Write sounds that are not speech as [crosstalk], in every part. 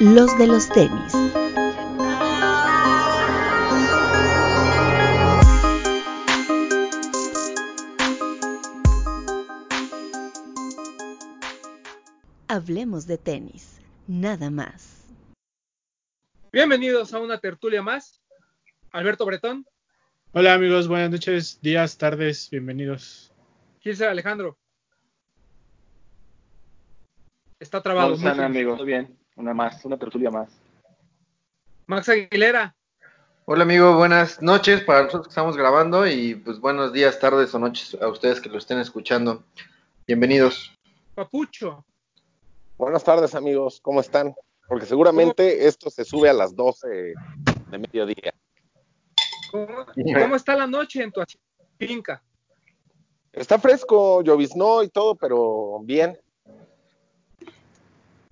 los de los tenis. Hablemos de tenis, nada más. Bienvenidos a una tertulia más. Alberto Bretón, Hola amigos, buenas noches, días, tardes, bienvenidos. Gilser Alejandro. Está trabado. ¿Cómo están, amigos? Todo bien. Una más, una tertulia más. Max Aguilera. Hola amigo, buenas noches para nosotros que estamos grabando y pues buenos días, tardes o noches a ustedes que lo estén escuchando. Bienvenidos. Papucho. Buenas tardes amigos, ¿cómo están? Porque seguramente esto se sube a las 12 de mediodía. ¿Cómo, cómo está la noche en tu finca? Está fresco, lloviznó y todo, pero bien.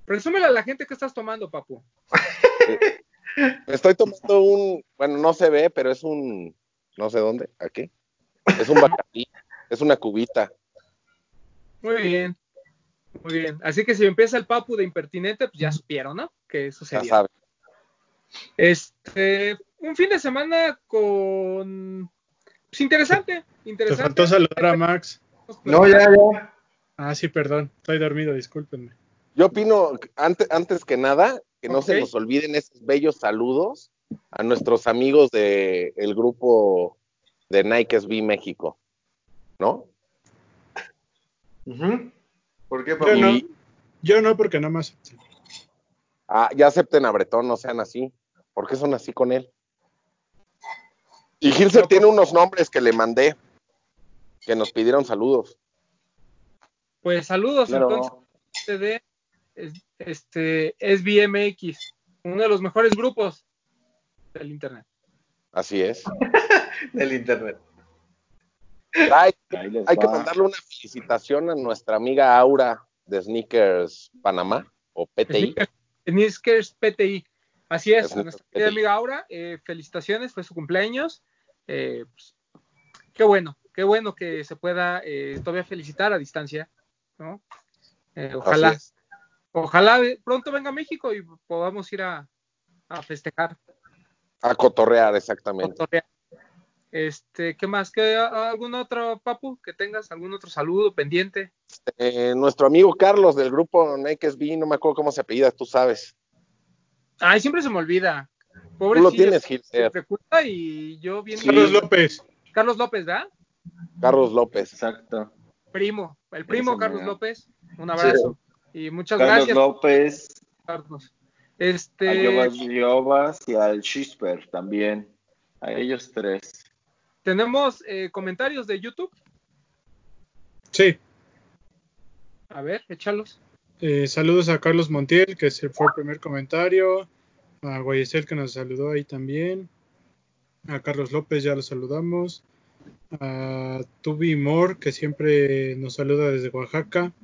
Presúmele a la gente que estás tomando, papu. Estoy tomando un, bueno, no se ve, pero es un, no sé dónde, aquí. Es un bacardí, es una cubita. Muy bien. Muy bien. Así que si empieza el papu de impertinente, pues ya supieron, ¿no? Que eso Ya sería. saben. Este, un fin de semana con pues interesante, Te interesante. faltó saludar a Max. No, ya, ya. Ah, sí, perdón, estoy dormido, discúlpenme. Yo opino, antes, antes que nada, que no se nos olviden esos bellos saludos a nuestros amigos del el grupo de Nike SB México, ¿no? ¿Por qué, Yo no, yo no porque nada más. Ah, ya acepten a Bretón, no sean así. ¿Por qué son así con él? Y Gilser tiene unos nombres que le mandé, que nos pidieron saludos. Pues saludos entonces de este SBMX, uno de los mejores grupos del internet. Así es. [laughs] Del internet. Hay, que mandarle una felicitación a nuestra amiga Aura de Sneakers Panamá, o PTI. Sneakers PTI. Así es, Sneakers nuestra PTI. amiga Aura, eh, felicitaciones, fue su cumpleaños. Eh, pues, qué bueno, qué bueno que se pueda eh, todavía felicitar a distancia, ¿no? Eh, ojalá. Ojalá pronto venga a México y podamos ir a, a festejar. A cotorrear, exactamente. cotorrear. Este, ¿qué más? ¿Qué, ¿Algún otro, Papu, que tengas? ¿Algún otro saludo pendiente? Eh, nuestro amigo Carlos del grupo Nike SB, no me acuerdo cómo se apellida, tú sabes. Ay, siempre se me olvida. Tú Pobre lo tienes. Siempre culpa y yo bien. Sí. Carlos López. Carlos López, ¿verdad? Carlos López. Exacto. Primo, el primo Carlos. López. Un abrazo. Y muchas Carlos gracias, López, Carlos. a Este, Yobas Yobas y al Shisper también. A ellos tres. tenemos eh, comentarios de YouTube. Sí. A ver, échalos. Eh, saludos a Carlos Montiel, que se fue el primer comentario. A Guayesel, que nos saludó ahí también. A Carlos López, ya lo saludamos. A Tubi Moore, que siempre nos saluda desde Oaxaca.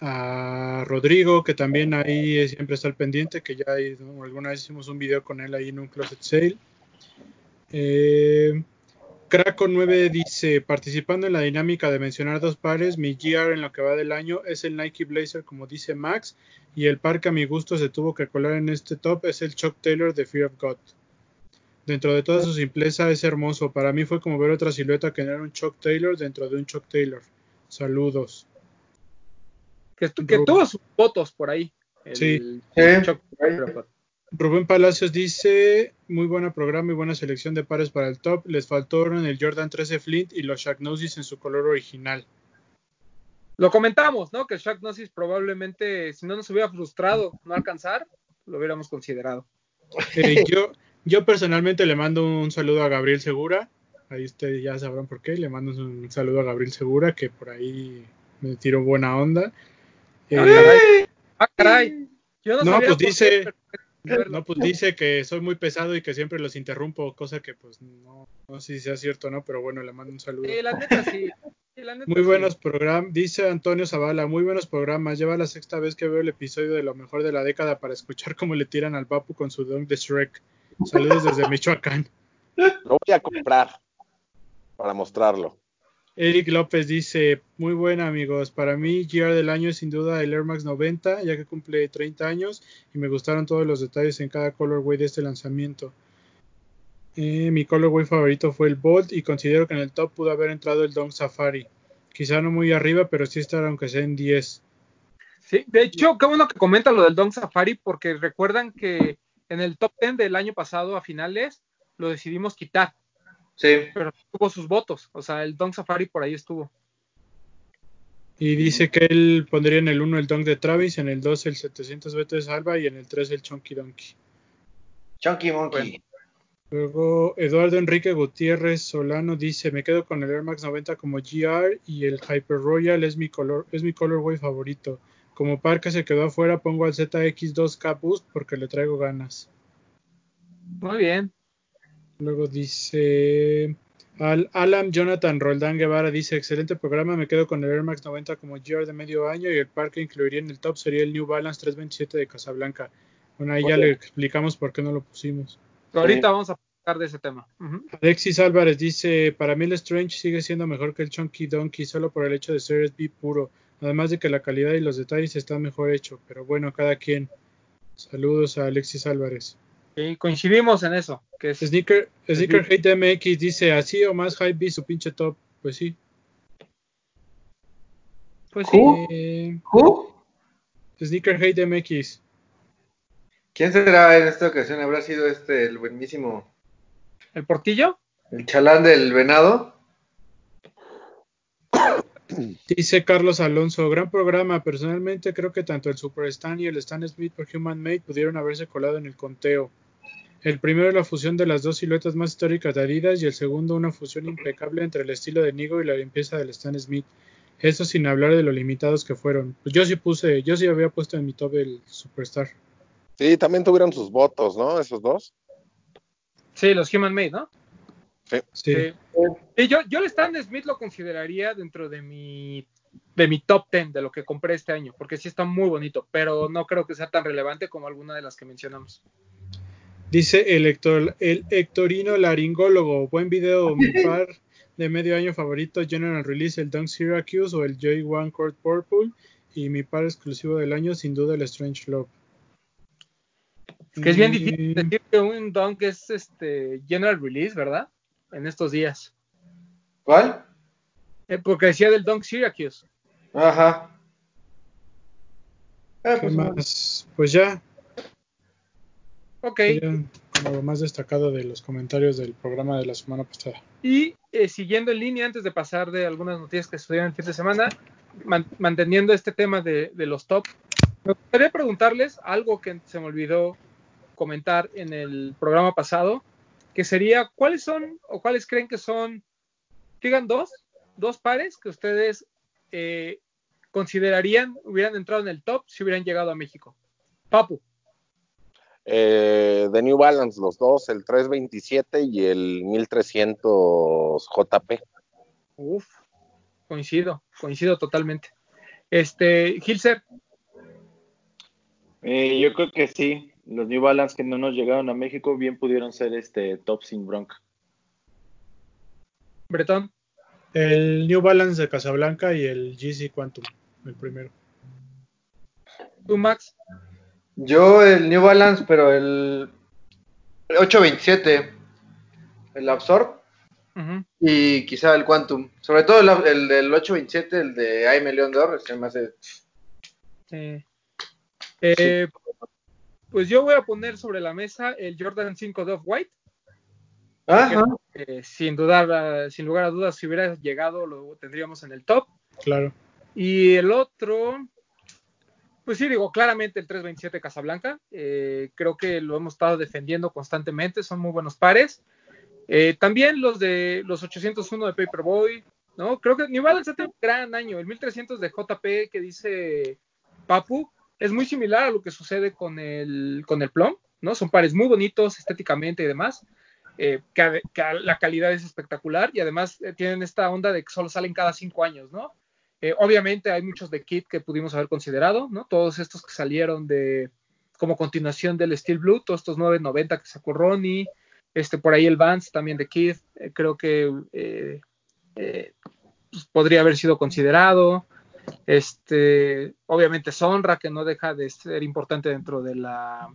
A Rodrigo, que también ahí siempre está al pendiente, que ya hay- alguna vez hicimos un video con él ahí en un closet sale. Eh, Craco 9 dice, participando en la dinámica de mencionar dos pares, mi GR en lo que va del año es el Nike Blazer, como dice Max, y el par que a mi gusto se tuvo que colar en este top es el Chuck Taylor de Fear of God. Dentro de toda su simpleza es hermoso. Para mí fue como ver otra silueta que era un Chuck Taylor dentro de un Chuck Taylor. Saludos. Que, tu- que tuvo sus fotos por ahí. El- Sí. el. Chuck- Rubén Palacios dice, muy buena programa y buena selección de pares para el top. Les faltaron el Jordan 13 Flint y los Shaqnosis en su color original. Lo comentamos, ¿no? Que el Shaq Gnosis probablemente, si no nos hubiera frustrado no alcanzar, lo hubiéramos considerado. [laughs] Eh, yo, yo personalmente le mando un saludo a Gabriel Segura. Ahí ustedes ya sabrán por qué. Le mando un saludo a Gabriel Segura, que por ahí me tiró buena onda. Eh, Ah, caray. Ah, caray. Yo no, No, sabía pues qué, dice- no, pues dice que soy muy pesado y que siempre los interrumpo, cosa que pues no, no sé si sea cierto o no, pero bueno, le mando un saludo. Sí, la neta sí. Sí, la neta Muy sí. buenos programas, dice Antonio Zavala, muy buenos programas. Lleva la sexta vez que veo el episodio de lo mejor de la década para escuchar cómo le tiran al Papu con su dunk de Shrek. Saludos desde Michoacán. Lo voy a comprar para mostrarlo. Eric López dice, muy buena amigos, para mí GR del año es sin duda el Air Max 90, ya que cumple 30 años y me gustaron todos los detalles en cada colorway de este lanzamiento. Eh, mi colorway favorito fue el Bolt y considero que en el top pudo haber entrado el Dong Safari. Quizá no muy arriba, pero sí estar aunque sea en 10. Sí, de hecho, qué bueno que comenta lo del Dong Safari, porque recuerdan que en el top 10 del año pasado a finales lo decidimos quitar, Sí. pero tuvo sus votos. O sea, el Dong Safari por ahí estuvo. Y dice que él pondría en el 1 el Dong de Travis, en el 2 el 700 BT de Salva y en el 3 el Chunky Donkey. Chunky Monkey. Luego Eduardo Enrique Gutiérrez Solano dice, me quedo con el Air Max 90 como GR y el Hyper Royal es mi color, es mi colorway favorito. Como par que se quedó afuera pongo al ZX2K Boost porque le traigo ganas. Muy bien. Luego dice Al Alan Jonathan Roldán Guevara dice, excelente programa, me quedo con el Air Max 90 como GR de medio año y el par que incluiría en el top sería el New Balance 327 de Casablanca. Bueno, ahí ya le explicamos por qué no lo pusimos. Ahorita vamos a hablar de ese tema. Ujú. Alexis Álvarez dice, para mí el Strange sigue siendo mejor que el Chunky Donkey solo por el hecho de ser SB puro, además de que la calidad y los detalles están mejor hecho, pero bueno, cada quien. Saludos a Alexis Álvarez. Sí, coincidimos en eso. Que es, Sneaker, Sneaker Hate MX dice, así o más hype vi su pinche top. Pues sí. pues sí. Who? Eh, ¿Who? Sneaker Hate MX. ¿Quién será en esta ocasión? ¿Habrá sido este el buenísimo, ¿El portillo? el chalán del venado? Dice Carlos Alonso, gran programa. Personalmente creo que tanto el Super Stan y el Stan Smith por Human Made pudieron haberse colado en el conteo. El primero la fusión de las dos siluetas más históricas de Adidas y el segundo una fusión impecable entre el estilo de Nigo y la limpieza del Stan Smith. Eso sin hablar de lo limitados que fueron. Pues yo sí puse, yo sí había puesto en mi top el Superstar. Sí, también tuvieron sus votos, ¿no? Esos dos. Sí, los Human Made, ¿no? Sí. Sí. Sí, yo, yo el Stan Smith lo consideraría dentro de mi, de mi top 10 de lo que compré este año, porque sí está muy bonito, pero no creo que sea tan relevante como alguna de las que mencionamos. Dice el, Hector, el Hectorino Laringólogo. Buen video, [laughs] mi par de medio año favorito, General Release, el Dunk Syracuse o el J1 Court Purple. Y mi par exclusivo del año, sin duda, el Strange Love. Que es bien difícil decir que un dunk es este general release, ¿verdad? En estos días. ¿Cuál? Eh, porque decía del dunk Syracuse. Ajá. Ah, ¿Qué pues, más? Pues ya, Ok. como lo más destacado de los comentarios del programa de la semana pasada. Y eh, siguiendo en línea, antes de pasar de algunas noticias que sucedieron el fin de semana, man- manteniendo este tema de, de los top, me gustaría preguntarles algo que se me olvidó comentar en el programa pasado, que sería, ¿cuáles son o cuáles creen que son, digan dos, dos pares que ustedes eh, considerarían hubieran entrado en el top si hubieran llegado a México? Papu. Eh, de New Balance, los dos, el 327 y el 1300 JP. Uf, coincido, coincido totalmente. Este, Gilser, Eh, yo creo que sí. Los New Balance que no nos llegaron a México bien pudieron ser este top sin bronca. Bretón, El New Balance de Casablanca y el GC Quantum, el primero. tú Max, Yo el New Balance, pero el, el 827, el Absorb y quizá el Quantum. Sobre todo el, el del 827, el de Aime León de Oro, se me hace... Sí. Eh, Pues yo voy a poner sobre la mesa el Jordan 5 de Off-White. Ajá. Eh, sin dudar, sin lugar a dudas, si hubiera llegado, lo tendríamos en el top. Claro. Y el otro, pues sí, digo, claramente el 327 Casablanca. Eh, creo que lo hemos estado defendiendo constantemente, son muy buenos pares. Eh, también los de los 801 de Paperboy, ¿no? Creo que New Balance ha tenido un gran año. El 1300 de JP que dice Papu es muy similar a lo que sucede con el, con el Plum, ¿no? Son pares muy bonitos estéticamente y demás. Eh, que, que la calidad es espectacular y además eh, tienen esta onda de que solo salen cada cinco años, ¿no? Eh, obviamente hay muchos de Kit que pudimos haber considerado, ¿no? Todos estos que salieron de como continuación del Steel Blue, todos estos 990 que sacó Ronnie, este por ahí el Vance también de Kid, eh, creo que eh, eh, pues, podría haber sido considerado. Este, obviamente Sonra, que no deja de ser importante dentro de la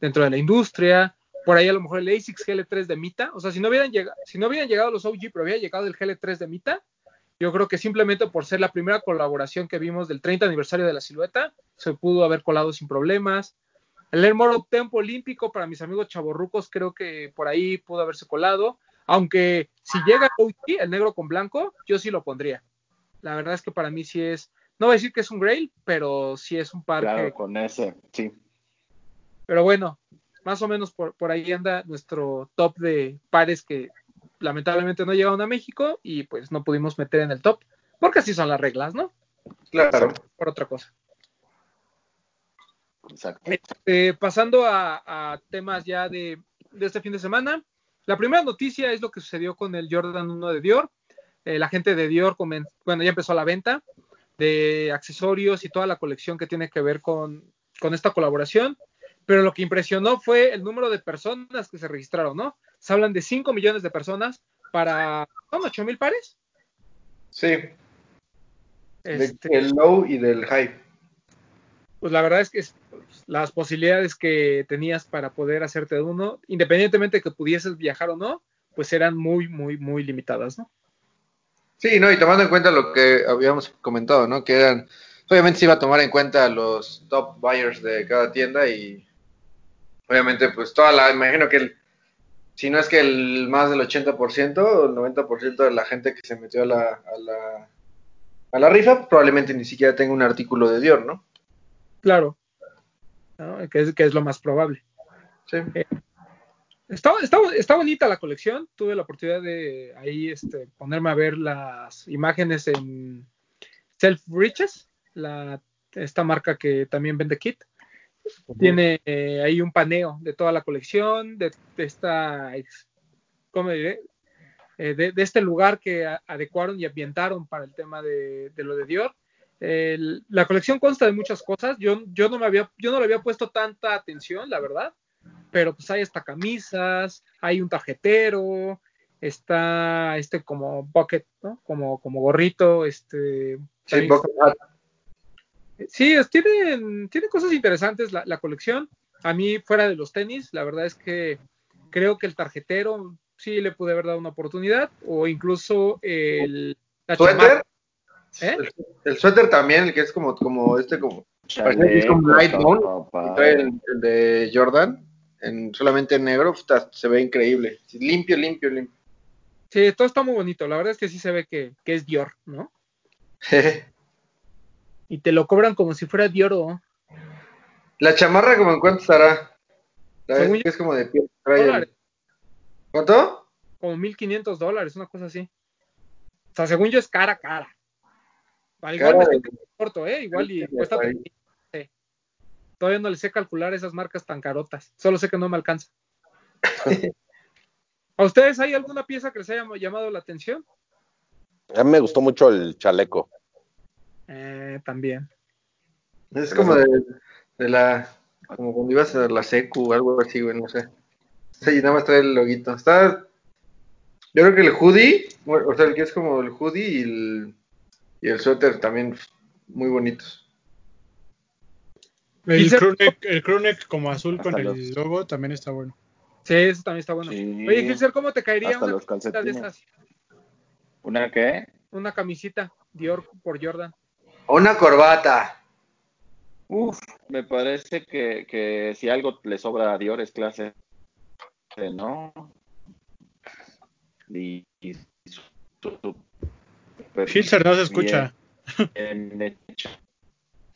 dentro de la industria. Por ahí a lo mejor el ASICS GL3 de Mita. O sea, si no hubieran llegado, si no hubieran llegado los OG, pero hubiera llegado el GL3 de Mita, yo creo que simplemente por ser la primera colaboración que vimos del 30 aniversario de la silueta, se pudo haber colado sin problemas. El Air Tempo Olímpico para mis amigos chavorrucos, creo que por ahí pudo haberse colado. Aunque si llega OG, el negro con blanco, yo sí lo pondría. La verdad es que para mí sí es, no voy a decir que es un grail, pero sí es un par Claro, con ese, sí. Pero bueno, más o menos por, por ahí anda nuestro top de pares que lamentablemente no llegaron a México y pues no pudimos meter en el top, porque así son las reglas, ¿no? Claro. Por otra cosa. Exacto. Este, pasando a, a temas ya de, de este fin de semana, la primera noticia es lo que sucedió con el Jordan 1 de Dior. Eh, la gente de Dior, bueno, ya empezó la venta de accesorios y toda la colección que tiene que ver con, con esta colaboración. Pero lo que impresionó fue el número de personas que se registraron, ¿no? Se hablan de 5 millones de personas para, ¿son 8 mil pares? Sí. Este, Del low y del high. pues la verdad es que las posibilidades que tenías para poder hacerte de uno, independientemente de que pudieses viajar o no, pues eran muy, muy, muy limitadas, ¿no? Sí, no, y tomando en cuenta lo que habíamos comentado, ¿no? Que eran, obviamente se iba a tomar en cuenta los top buyers de cada tienda y obviamente pues toda la, imagino que el, si no es que el más del 80% o el 90% de la gente que se metió a la, a la, a la rifa probablemente ni siquiera tenga un artículo de Dior, ¿no? Claro, ¿no? Que, es, que es lo más probable. Sí. Está, está, está bonita la colección. Tuve la oportunidad de ahí este, ponerme a ver las imágenes en Self Riches, la, esta marca que también vende kit. Tiene eh, ahí un paneo de toda la colección, de, de esta, ¿cómo diré? Eh, de, de este lugar que a- adecuaron y ambientaron para el tema de, de lo de Dior. El- la colección consta de muchas cosas. Yo, yo no me había, yo no le había puesto tanta atención, la verdad. Pero pues hay hasta camisas, hay un tarjetero, está este como bucket, ¿no? Como, como gorrito, este. Sí, Bucket Hat. Sí, es- tienen, tienen cosas interesantes la, la colección. A mí, fuera de los tenis, la verdad es que creo que el tarjetero sí le pude haber dado una oportunidad, o incluso el la ¿Suéter? chamarra, ¿eh? El, el suéter también, el que es como, como este, como, es como light y trae el, el de Jordan, en, solamente en negro, puta, se ve increíble. Limpio, limpio, limpio. Sí, todo está muy bonito. La verdad es que sí se ve que, que es Dior, ¿no? [laughs] Y te lo cobran como si fuera Dior o La chamarra, como en cuánto estará? La Según vez yo- que es como de piel. dólares, ¿Cuánto? como 1500 dólares, una cosa así. O sea, según yo es cara, cara. Al igual Cara me de- estoy corto, ¿eh? Igual y de cuesta país. 30. Sí. Todavía no le sé calcular esas marcas tan carotas. Solo sé que no me alcanza. [laughs] ¿A ustedes hay alguna pieza que les haya llamado la atención? A mí me gustó mucho el chaleco. Eh, también. Es como de, de la. Como cuando ibas a la secu o algo así, güey, no sé. Nada más trae el loguito. Está. Yo creo que el hoodie, o sea, el que es como el hoodie y el, y el suéter también muy bonitos. El crewneck, el crewneck como azul con Hasta el los- logo también está bueno. Sí, eso también está bueno. Sí. Oye, Gilser, ¿cómo te caería Hasta una los camisita de esas? ¿Una qué? Una camisita Dior por Jordan. O una corbata. Uf, me parece que, que si algo le sobra a Dior es clase, ¿no? Y, y su- su- súper Hilser no se escucha. bien hecho,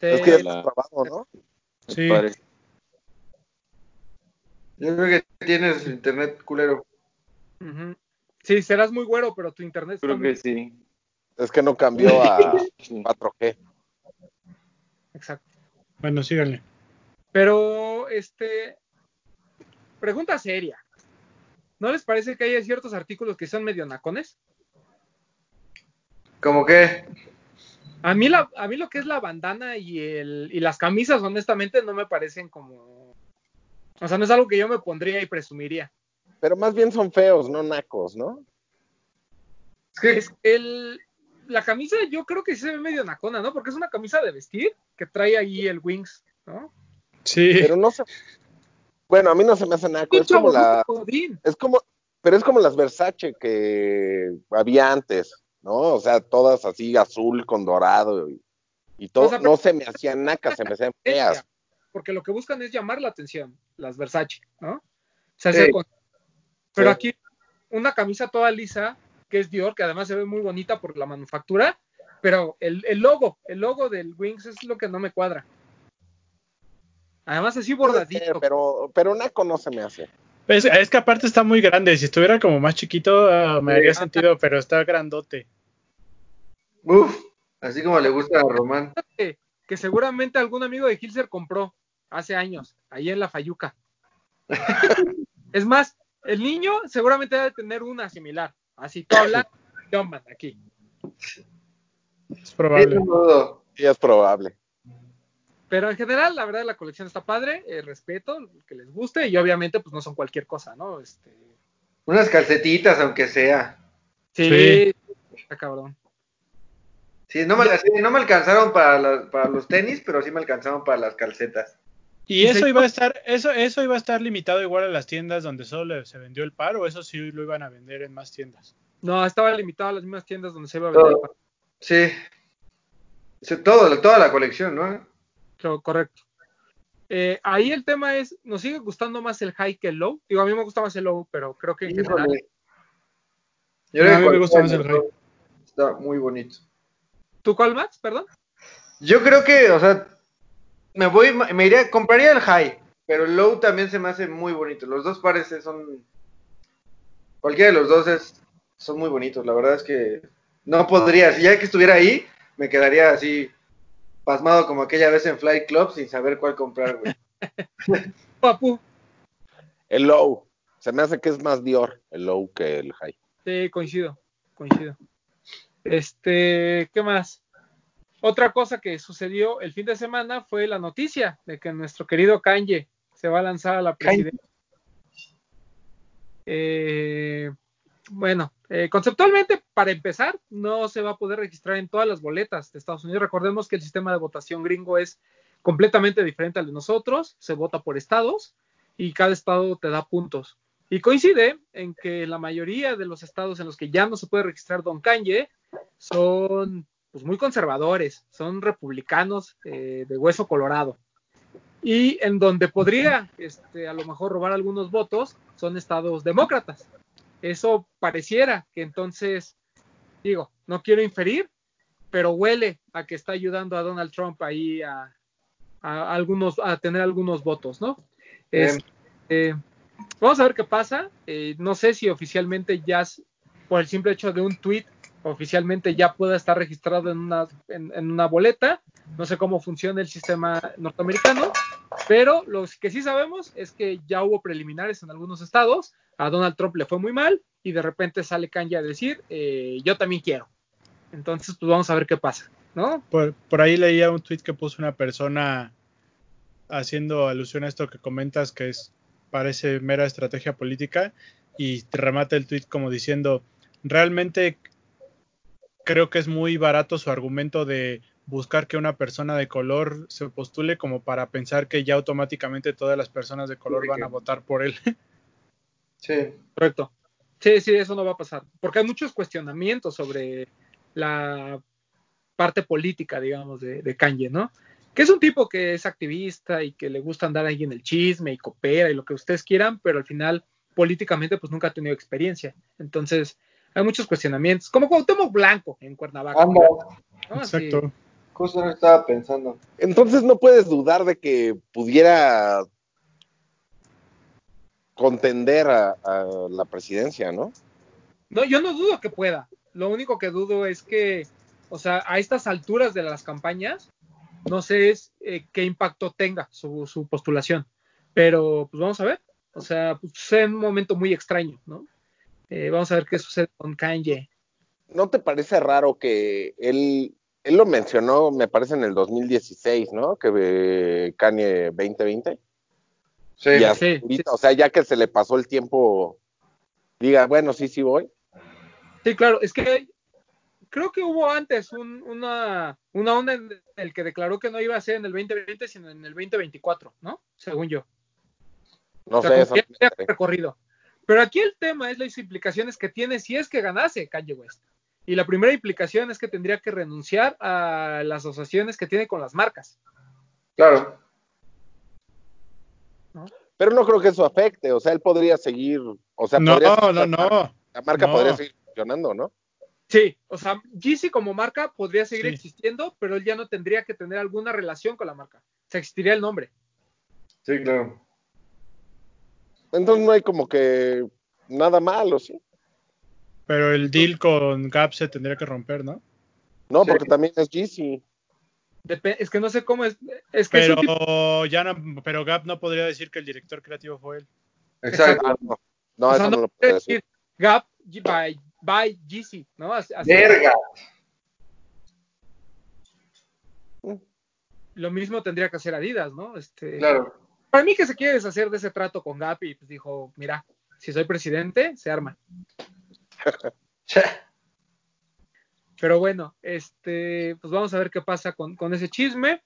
Sí, Es que ya la- está grabado, ¿no? Sí. Yo creo que tienes internet culero. Sí, serás muy güero, pero tu internet está Creo muy... que sí. Es que no cambió a [laughs] 4G. Exacto. Bueno, síganle. Pero, este, pregunta seria. ¿No les parece que hay ciertos artículos que son medio nacones? Como que. A mí, la, a mí lo que es la bandana y, el, y las camisas, honestamente, no me parecen como... O sea, no es algo que yo me pondría y presumiría. Pero más bien son feos, no nacos, ¿no? Es que Es el, la camisa yo creo que sí se ve medio nacona, ¿no? Porque es una camisa de vestir que trae ahí el Wings, ¿no? Sí. Pero no se. Bueno, a mí no se me hace naco. Es como la. Es como. Pero es como las Versace que había antes, ¿no? O sea, todas así azul con dorado y, y todo. O sea, pero- no se me hacían nacas, se me hacían [laughs] feas. Porque lo que buscan es llamar la atención, las Versace, ¿no? O sea, Sí. con- Pero Sí. aquí, una camisa toda lisa, que es Dior, que además se ve muy bonita por la manufactura, pero el, el logo, el logo del Wings es lo que no me cuadra. Además, así bordadito. ser, pero, pero naco no se me hace. Es, es que aparte está muy grande. Si estuviera como más chiquito, ah, me Sí. haría sentido, pero está grandote. Uf, así como le gusta a Román. que, que seguramente algún amigo de Hilser compró hace años, ahí en la Fayuca. [laughs] es más, el niño seguramente debe tener una similar, así todo blanco, Jumpman, aquí. Es probable. Sí, es probable. Pero en general, la verdad, la colección está padre, eh, respeto, que les guste, y obviamente, pues no son cualquier cosa, ¿no? Este, Unas calcetitas, aunque sea. sí, Sí. está cabrón. Sí, no me, sí, no me alcanzaron para, la- para los tenis, pero sí me alcanzaron para las calcetas. Y Y eso se- iba a estar, eso, eso iba a estar limitado igual a las tiendas donde solo se vendió el par, o eso sí lo iban a vender en más tiendas. No, estaba limitado a las mismas tiendas donde se iba a vender. el Todo. Sí. Sí, todo, toda la colección, ¿no? Creo, correcto. Eh, ahí el tema es, nos sigue gustando más el high que el low. Digo, a mí me gusta más el low, pero creo que en general. Híjole. Yo creo a mí que me gusta más el dos Está muy bonito. ¿Tú cuál, Max? Perdón. Yo creo que, o sea, me voy, me iría, compraría el high, pero el low también se me hace muy bonito. Los dos pares son, cualquiera de los dos es, son muy bonitos. La verdad es que no podría, si ya que estuviera ahí, me quedaría así pasmado como aquella vez en Flight Club sin saber cuál comprar, güey. [laughs] Papu. El low. Se me hace que es más Dior el low que el high. Sí, coincido, coincido. Este, ¿qué más? Otra cosa que sucedió el fin de semana fue la noticia de que nuestro querido Kanye se va a lanzar a la presidencia. Eh, bueno, eh, conceptualmente, para empezar, no se va a poder registrar en todas las boletas de Estados Unidos. Recordemos que el sistema de votación gringo es completamente diferente al de nosotros. Se vota por estados y cada estado te da puntos. Y coincide en que la mayoría de los estados en los que ya no se puede registrar Don Kanye son pues, muy conservadores, son republicanos eh, de hueso colorado. Y en donde podría este, a lo mejor robar algunos votos son estados demócratas. Eso pareciera que entonces, digo, no quiero inferir, pero huele a que está ayudando a Donald Trump ahí a, a algunos, a tener algunos votos, ¿no? Este, vamos a ver qué pasa. Eh, no sé si oficialmente ya, por el simple hecho de un tweet, oficialmente ya pueda estar registrado en una, en, una boleta. No sé cómo funciona el sistema norteamericano, pero lo que sí sabemos es que ya hubo preliminares en algunos estados. A Donald Trump le fue muy mal y de repente sale Kanye a decir, eh, yo también quiero. Entonces, pues vamos a ver qué pasa, ¿no? Por, por ahí leía un tweet que puso una persona haciendo alusión a esto que comentas, que es parece mera estrategia política, y remata el tweet como diciendo, realmente creo que es muy barato su argumento de buscar que una persona de color se postule como para pensar que ya automáticamente todas las personas de color van a votar por él. [laughs] Sí. Correcto. Sí, sí, eso no va a pasar. Porque hay muchos cuestionamientos sobre la parte política, digamos, de, de Kanye, ¿no? Que es un tipo que es activista y que le gusta andar ahí en el chisme y coopera y lo que ustedes quieran, pero al final políticamente pues nunca ha tenido experiencia. Entonces hay muchos cuestionamientos, como Cuauhtémoc Blanco en Cuernavaca. ¿no? Exacto. justo no estaba pensando. Entonces no puedes dudar de que pudiera contender a, a la presidencia, ¿no? No, yo no dudo que pueda. Lo único que dudo es que, o sea, a estas alturas de las campañas, no sé es, eh, qué impacto tenga su, su postulación. Pero, pues vamos a ver. O sea, pues, es un momento muy extraño, ¿no? Eh, vamos a ver qué sucede con Kanye. ¿No te parece raro que él, él lo mencionó, me parece en el 2016, ¿no? Que eh, Kanye 2020. Sí. Y Sí, ahorita, sí. O sea, ya que se le pasó el tiempo, diga, bueno, sí, sí voy. Sí, claro, es que creo que hubo antes un- una, una onda en el que declaró que no iba a ser en el 2020, sino en el 2024, ¿no? Según yo. No O sea, sé, eso recorrido. Pero aquí el tema es las implicaciones que tiene si es que ganase Kanye West. Y la primera implicación es que tendría que renunciar a las asociaciones que tiene con las marcas. Claro. Pero no creo que eso afecte, o sea, él podría seguir, o sea, No, podría no, no. la marca no. podría seguir funcionando, ¿no? Sí, o sea, Yeezy como marca podría seguir Sí. existiendo, pero él ya no tendría que tener alguna relación con la marca. O sea, existiría el nombre. Sí, claro. Entonces no hay como que nada malo, ¿sí? Pero el deal con Gap se tendría que romper, ¿no? No, Sí. porque también es Yeezy. Dep- es que no sé cómo es. Es que es un tipo- Pero ya no, pero Gap no podría decir que el director creativo fue él. Exacto. Ah, no, no o sea, eso no, no lo puede puedo decir. decir Gap by, by Yeezy, ¿no? Así- así- Verga. Lo mismo tendría que hacer Adidas, ¿no? Este, Claro. Para mí que se quiere deshacer de ese trato con Gap y pues dijo, mira, si soy presidente, se arma. [laughs] Pero bueno, este, pues vamos a ver qué pasa con, con ese chisme.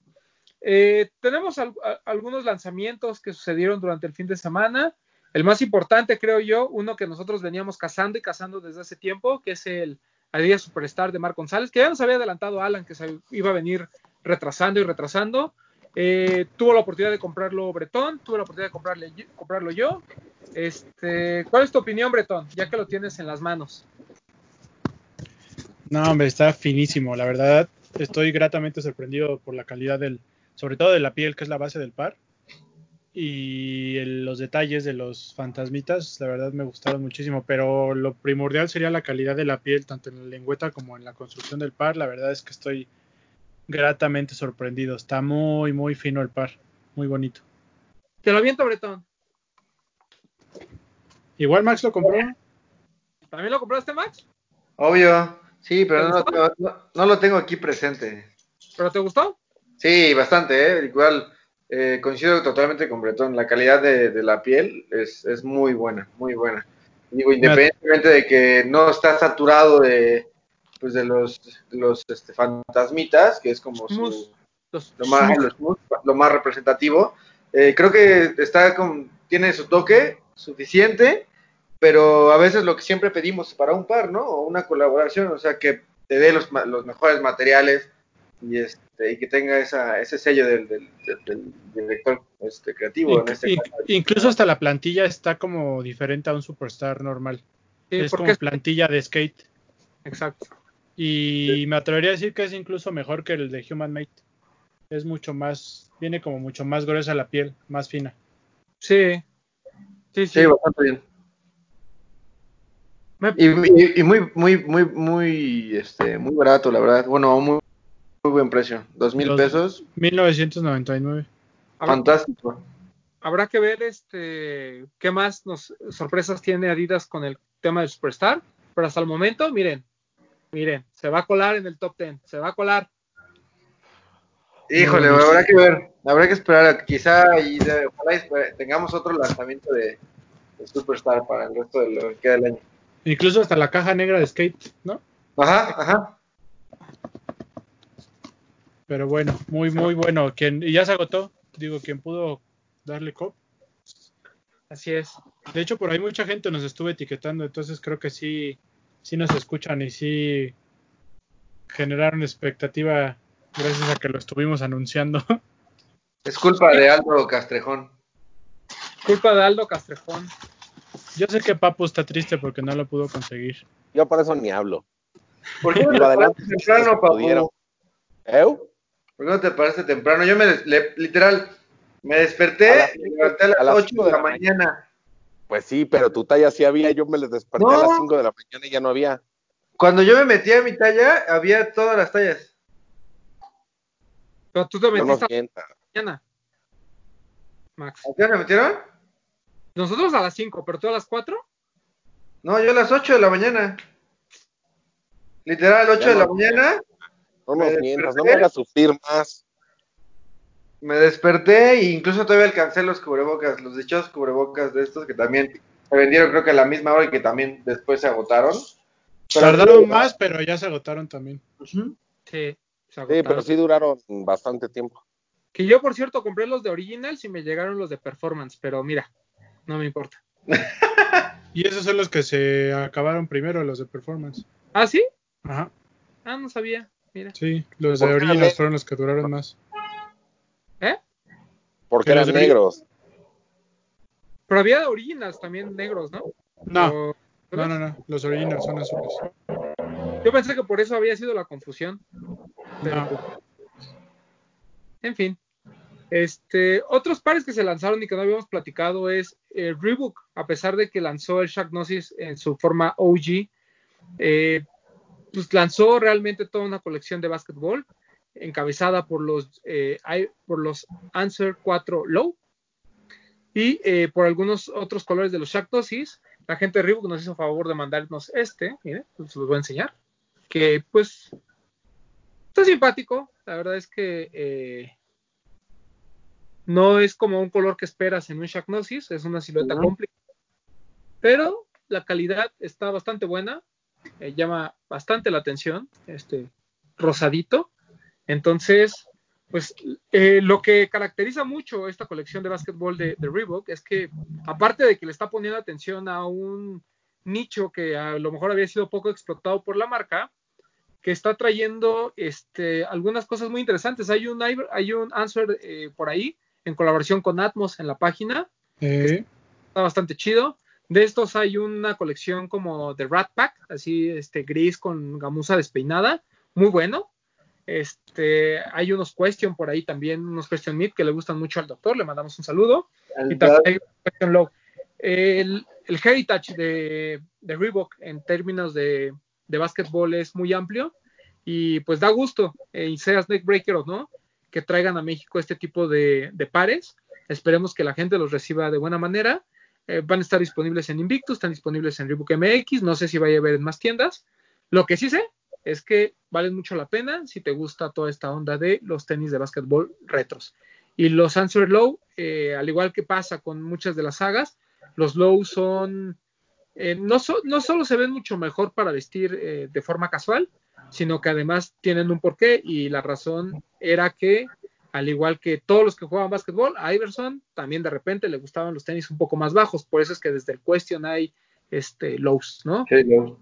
Eh, tenemos al- a- algunos lanzamientos que sucedieron durante el fin de semana. El más importante, creo yo, uno que nosotros veníamos cazando y cazando desde hace tiempo, que es el Adidas Superstar de Marc González, que ya nos había adelantado Alan que se iba a venir retrasando y retrasando. Eh, tuvo la oportunidad de comprarlo Bretón, tuve la oportunidad de comprarle, comprarlo yo. Este, ¿Cuál es tu opinión, Bretón? Ya que lo tienes en las manos. No, hombre, está finísimo. La verdad, estoy gratamente sorprendido por la calidad del, sobre todo de la piel, que es la base del par. Y los detalles de los fantasmitas, la verdad me gustaron muchísimo. Pero lo primordial sería la calidad de la piel, tanto en la lengüeta como en la construcción del par. La verdad es que estoy gratamente sorprendido. Está muy, muy fino el par. Muy bonito. Te lo aviento, Bretón. Igual Max lo compró. ¿También lo compraste, Max? Obvio. Sí, pero ¿Te no, no- no- no lo tengo aquí presente. ¿Pero te gustó? Sí, bastante, ¿eh? Igual eh, coincido totalmente con Bretón. La calidad de, de la piel es, es muy buena, muy buena. Digo, independientemente de que no está saturado de, pues de los, de los este, fantasmitas, que es como su. Los- lo, más, los lo más representativo, eh, creo que está con, tiene su toque suficiente, pero a veces lo que siempre pedimos para un par, ¿no? O una colaboración, o sea, que te dé los, ma- los mejores materiales y, este, y que tenga esa, ese sello del, del, del- del director este, creativo. en este inc- caso. incluso hasta la plantilla está como diferente a un superstar normal. Sí, es porque como es- plantilla de skate. Exacto. Y me atrevería a decir que es incluso mejor que el de Human Mate. Es mucho más, viene como mucho más gruesa la piel, más fina. Sí. Sí, sí. Sí, bastante bien. Me- Y, y- y muy, muy, muy, muy, este, muy barato, la verdad. Bueno, muy, muy buen precio. Dos mil pesos. 1999. habrá, Fantástico. habrá que ver este qué más nos sorpresas tiene Adidas con el tema del Superstar. Pero hasta el momento, miren, miren, se va a colar en el top 10. Se va a colar. Híjole, Muy habrá que ver, habrá que esperar, quizá y de- ojalá y espe- tengamos otro lanzamiento de, de Superstar para el resto de lo que queda del año. Incluso hasta la caja negra de skate, ¿no? Ajá, ajá. Pero bueno, muy, muy bueno. Quien, y ya se agotó. Digo, quien pudo darle cop. Así es. De hecho, por ahí mucha gente nos estuvo etiquetando, entonces creo que sí, sí nos escuchan y sí generaron expectativa gracias a que lo estuvimos anunciando. [laughs] Es culpa de Aldo Castrejón. Culpa de Aldo Castrejón. Yo sé que Papu está triste porque no lo pudo conseguir. Yo por eso ni hablo. ¿Por qué no te paraste temprano. Papu? ¿Eu? ¿Por qué no te paraste temprano? Yo me, des- le- literal, me desperté A las y me levanté a las a las 8 cinco de de la la mañana. Pues sí, pero tu talla sí había. Yo me les desperté No. a las 5 de la mañana y ya no había. Cuando yo me metí a mi talla, había todas las tallas. Pero tú te No nos metiste a mientas. la mañana. Max. ¿A qué me metieron? Nosotros a las 5, pero tú a las 4. No, yo a las 8 de la mañana. Literal, 8 Ya de la no. mañana. No nos Me mientas. No me hagas sufrir más. Me desperté e incluso todavía alcancé los cubrebocas, los dichosos cubrebocas de estos que también se vendieron creo que a la misma hora y que también después se agotaron. Tardaron más, pero ya se agotaron también. Sí, se Sí, pero sí duraron bastante tiempo. Que yo, por cierto, compré los de Originals y me llegaron los de Performance, pero mira, no me importa. [laughs] Y esos son los que se acabaron primero, los de performance. ¿Ah, sí? Ajá. Ah, no sabía. Mira. Sí, los de ¿Por qué Originals fueron los que duraron más. ¿Eh? Porque eran negros. Pero había de Originals también negros, ¿no? No, O- no, no, no. Los Originals son azules. Yo pensé que por eso había sido la confusión. Pero, No. En fin. Este, otros pares que se lanzaron y que no habíamos platicado es eh, Reebok, a pesar de que lanzó el Shacknosis en su forma OG, eh, pues lanzó realmente toda una colección de básquetbol encabezada por los, eh, por los Answer 4 Low y eh, por algunos otros colores de los Shacknosis. La gente de Reebok nos hizo favor de mandarnos este, miren, pues los voy a enseñar, que pues está simpático, la verdad es que eh, no es como un color que esperas en un Shacknosis, es una silueta complicada, pero la calidad está bastante buena, llama bastante la atención, este rosadito. Entonces, pues eh, lo que caracteriza mucho esta colección de básquetbol de, de Reebok es que, aparte de que le está poniendo atención a un nicho que a lo mejor había sido poco explotado por la marca, que está trayendo este, algunas cosas muy interesantes. Hay un, hay un answer eh, por ahí en colaboración con Atmos en la página, Eh, está bastante chido. De estos hay una colección como de Rat Pack, así este gris con gamuza despeinada, muy bueno. Este, hay unos question por ahí también, unos question meet que le gustan mucho al doctor, le mandamos un saludo. El Y también hay un question low. El, el heritage de, de Reebok en términos de, de básquetbol es muy amplio y pues da gusto, eh, y sea Snake Breaker o no, que traigan a México este tipo de, de pares. Esperemos que la gente los reciba de buena manera. Eh, van a estar disponibles en Invictus, están disponibles en Reebok MX, no sé si vaya a haber en más tiendas. Lo que sí sé es que valen mucho la pena si te gusta toda esta onda de los tenis de básquetbol retros. Y los Answer Low, eh, al igual que pasa con muchas de las sagas, los Low son, eh, no, so- no solo se ven mucho mejor para vestir eh, de forma casual, sino que además tienen un porqué y la razón era que, al igual que todos los que jugaban básquetbol, a Iverson también de repente le gustaban los tenis un poco más bajos, por eso es que desde el question hay este, lows, ¿no? Sí, low.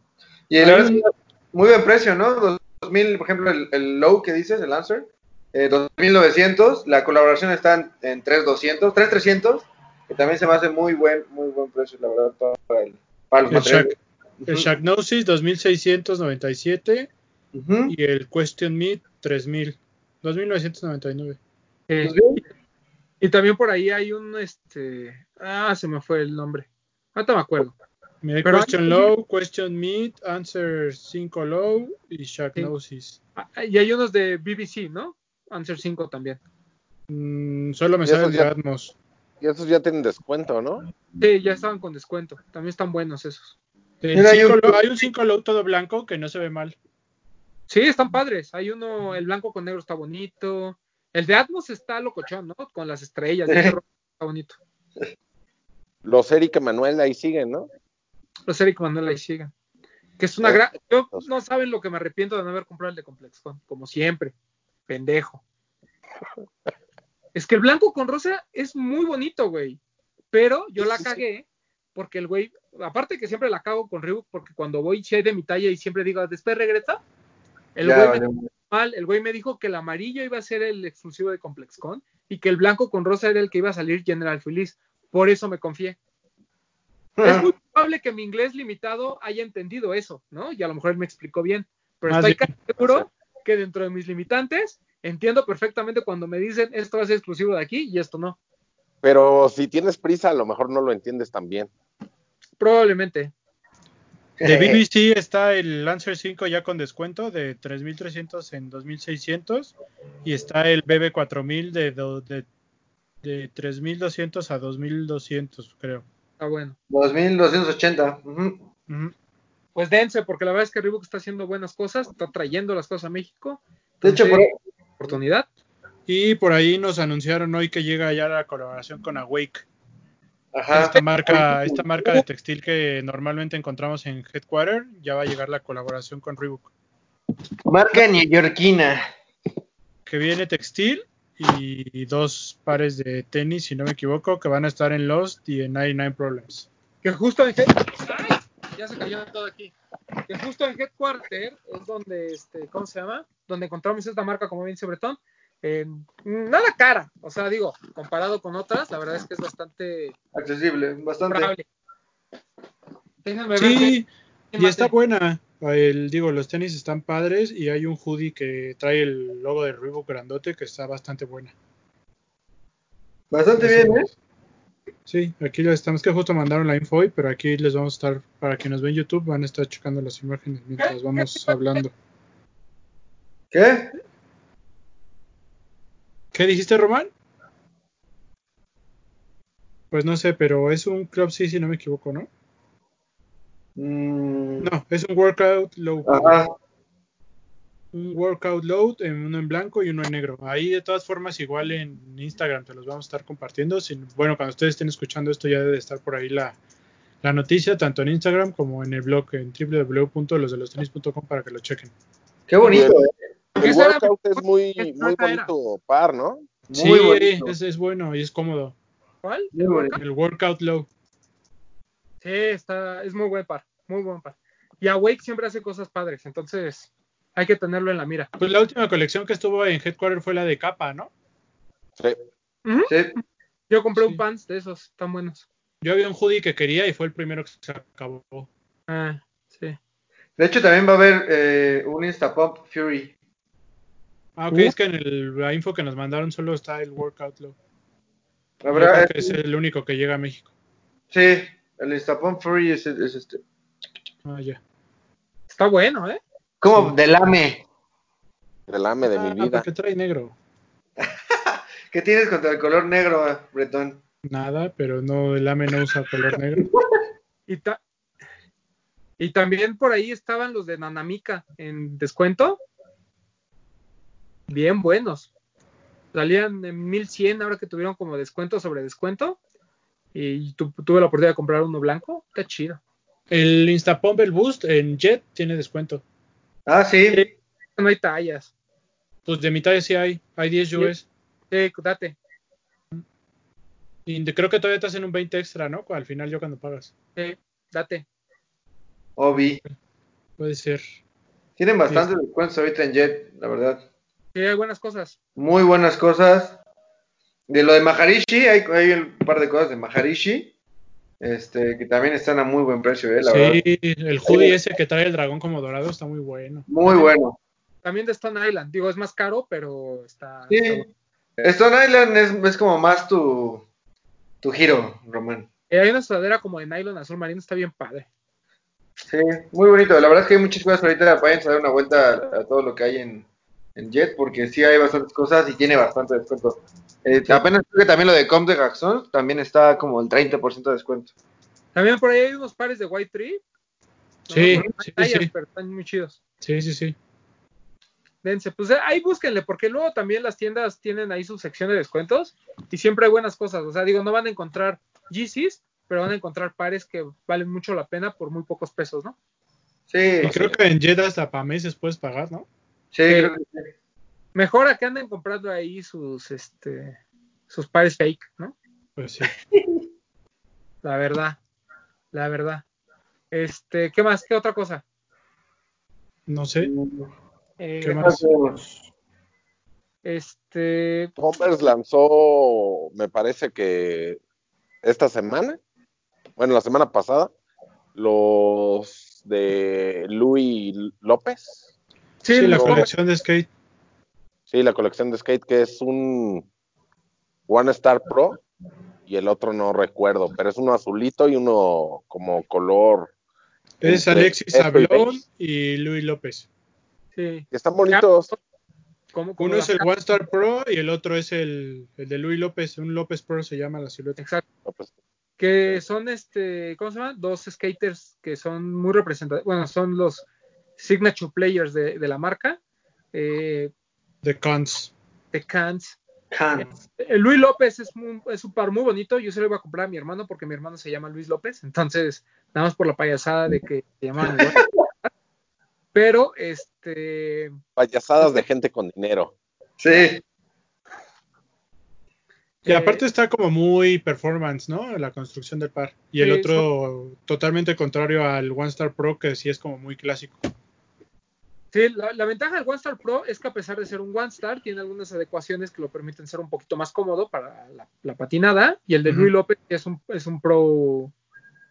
Y la verdad es que muy buen precio, ¿no? 2000, por ejemplo, el, el low que dices, el answer, eh, 2900, la colaboración está en, en 3200, 3300, que también se me hace muy buen, muy buen precio, la verdad, para, el, para los El materiales. el Shacknosis 2697 Ujú. y el Question Meet 3000. 2999. Eh, bien. y también por ahí hay un, este, ah, se me fue el nombre, ahorita me acuerdo. Pero Question Low, Question Meet, Answer 5 Low y Shacknosis. Ah, Y hay unos de BBC, ¿no? Answer 5 también. Mm, solo me sale el de Atmos. Y esos ya tienen descuento, ¿no? Sí, ya estaban con descuento. También están buenos esos. Hay cinco un- low- hay un 5 Low todo blanco que no se ve mal. Sí, están padres. Hay uno, el blanco con negro está bonito. El de Atmos está locochón, ¿no? Con las estrellas. [laughs] está bonito. Los Eric Emanuel ahí siguen, ¿no? Los Eric Manuel siguen. Que es una gran. Yo no saben lo que me arrepiento de no haber comprado el de ComplexCon, como siempre. Pendejo. Es que el blanco con rosa es muy bonito, güey. Pero yo la cagué porque el güey, aparte que siempre la cago con Reebok, porque cuando voy, hay de mi talla y siempre digo, después regresa. El Ya, güey me mal, el güey me dijo que el amarillo iba a ser el exclusivo de ComplexCon y que el blanco con rosa era el que iba a salir General Feliz. Por eso me confié. Es muy [laughs] probable que mi inglés limitado haya entendido eso, ¿no? Y a lo mejor él me explicó bien. Pero estoy casi seguro que dentro de mis limitantes entiendo perfectamente cuando me dicen esto va a ser exclusivo de aquí y esto no. Pero si tienes prisa, a lo mejor no lo entiendes tan bien. Probablemente. De BBC está el Lancer 5 ya con descuento de 3.300 en 2.600 y está el BB4000 de, do- de, de 3.200 a 2.200 creo. Está bueno. 2280. ujú. Ujú. Pues dense, porque la verdad es que Reebok está haciendo buenas cosas, está trayendo las cosas a México. De hecho, por Entonces, oportunidad. Y por ahí nos anunciaron hoy que llega ya la colaboración con Awake. Ajá. Esta marca, esta marca de textil que normalmente encontramos en Headquarter, ya va a llegar la colaboración con Reebok. Marca neoyorquina. Que viene textil y dos pares de tenis, si no me equivoco, que van a estar en Lost y en 99 Problems. Que justo en Head... ¡Ay! Ya se cayó todo aquí. Que justo en Headquarter es donde, este, ¿cómo se llama? Donde encontramos esta marca, como bien dice Bretón. Eh, nada cara. O sea, digo, comparado con otras, la verdad es que es bastante Accesible, bastante. Déjenme Sí, y está buena. El, digo, los tenis están padres y hay un hoodie que trae el logo de Reebok grandote que está bastante buena. Bastante bien, ¿eh? Sí, aquí lo estamos, que justo mandaron la info hoy, pero aquí les vamos a estar, para quienes ven YouTube, van a estar checando las imágenes mientras vamos [laughs] hablando. ¿Qué? ¿Qué dijiste, Román? Pues no sé, pero es un club sí, si no me equivoco, ¿no? Mm, No, es un workout low. Ajá. Un workout load, en uno en blanco y uno en negro. Ahí de todas formas, igual en Instagram te los vamos a estar compartiendo. Sin- bueno, cuando ustedes estén escuchando esto ya debe estar por ahí la, la noticia, tanto en Instagram como en el blog en www.losdelostenis.com para que lo chequen. Qué bonito, ¿eh? El era- workout es muy, muy bonito par, ¿no? Muy sí, bonito. es, es bueno y es cómodo. ¿Cuál? El workout low. Sí, está, es muy buen par, muy buen par. Y Awake siempre hace cosas padres, entonces hay que tenerlo en la mira. Pues la última colección que estuvo en Headquarter fue la de capa, ¿no? Sí. Sí. Yo compré Sí. un pants de esos, están buenos. Yo había un hoodie que quería y fue el primero que se acabó. Ah, sí. De hecho, también va a haber eh, un Instapump Fury. Ah, ok, Uh. es que en el, la info que nos mandaron solo está el workout low. Habrá, creo que es- es el único que llega a México. sí, el Instapump Fury es, es este. Ah, ya. Está bueno, ¿eh? Como Sí. del AME. El ame de Ah, mi vida. porque trae negro. [laughs] ¿Qué tienes contra el color negro, Bretón? Nada, pero no, el AME no usa color negro. [laughs] Y, ta- y también por ahí estaban los de Nanamika en descuento. Bien buenos. Salían en 1100 ahora que tuvieron como descuento sobre descuento. Y tu- tuve la oportunidad de comprar uno blanco. Está chido. El Instapump, el Boost en Jet tiene descuento. Ah, sí. Sí. No hay tallas. Pues de mitad sí hay, hay 10 Sí. US. Sí, date. Y creo que todavía te hacen un 20 extra, ¿no? Al final yo cuando pagas. Sí, date. Obi. Puede ser. Tienen bastantes descuentos ahorita en Jet, la verdad. Sí, hay buenas cosas. Muy buenas cosas. De lo de Maharishi, hay, hay un par de cosas de Maharishi. Este, que también están a muy buen precio, eh, la verdad. sí, el hoodie ese que trae el dragón como dorado está muy bueno. Muy bueno. También de Stone Island. Digo, es más caro, pero está. Sí. está bueno. Stone Island es, es como más tu, tu giro, Román. Eh, hay una sudadera como de nylon azul marino, está bien padre. Sí, muy bonito. La verdad es que hay muchas cosas ahorita. Vayan a dar una vuelta a, a todo lo que hay en, en Jet, porque sí hay bastantes cosas y tiene bastante descuento. Eh, Apenas creo que también lo de Com de Jackson también está como el 30% de descuento. También por ahí hay unos pares de White Tree. No, Sí, sí, tallas, sí. pero están muy chidos. Sí, sí, sí. Dense, pues eh, ahí búsquenle, porque luego también las tiendas tienen ahí su sección de descuentos y siempre hay buenas cosas. O sea, digo, no van a encontrar Yeezys, pero van a encontrar pares que valen mucho la pena por muy pocos pesos, ¿no? Sí, Y creo que en Jet hasta para meses puedes pagar, ¿no? Sí, creo que sí. Mejor a que anden comprando ahí sus, este, sus pares fake, ¿no? Pues sí. [laughs] La verdad, la verdad. Este, ¿qué más? ¿Qué otra cosa? No sé. Eh, ¿Qué más? Este, Converse lanzó, me parece que esta semana, bueno, la semana pasada, los de Luis López. Sí, Sí, la colección de skate. Sí, la colección de skate que es un One Star Pro y el otro no recuerdo, pero es uno azulito y uno como color. Es Alexis y Ablón y Luis López. sí. Están bonitos. ¿Cómo- cómo Uno es el One Star Pro y el otro es el, el de Luis López. Un López Pro se llama la silueta. Exacto. Pues, que son este, ¿cómo se llama? Dos skaters que son muy representativos, bueno, son los signature players de, de la marca, eh, De Cons. The Cans. Can. El Luis López es un, es un par muy bonito. Yo se lo iba a comprar a mi hermano porque mi hermano se llama Luis López. Entonces, nada más por la payasada de que se llamaban igual. [laughs] Pero, este. Payasadas de gente con dinero. Sí. Y eh, aparte está como muy performance, ¿no? La construcción del par. Y el Sí, otro totalmente contrario al One Star Pro, que sí es como muy clásico. Sí, la, la ventaja del One Star Pro es que a pesar de ser un One Star, tiene algunas adecuaciones que lo permiten ser un poquito más cómodo para la, la patinada. Y el de. Luis López es un, es un Pro,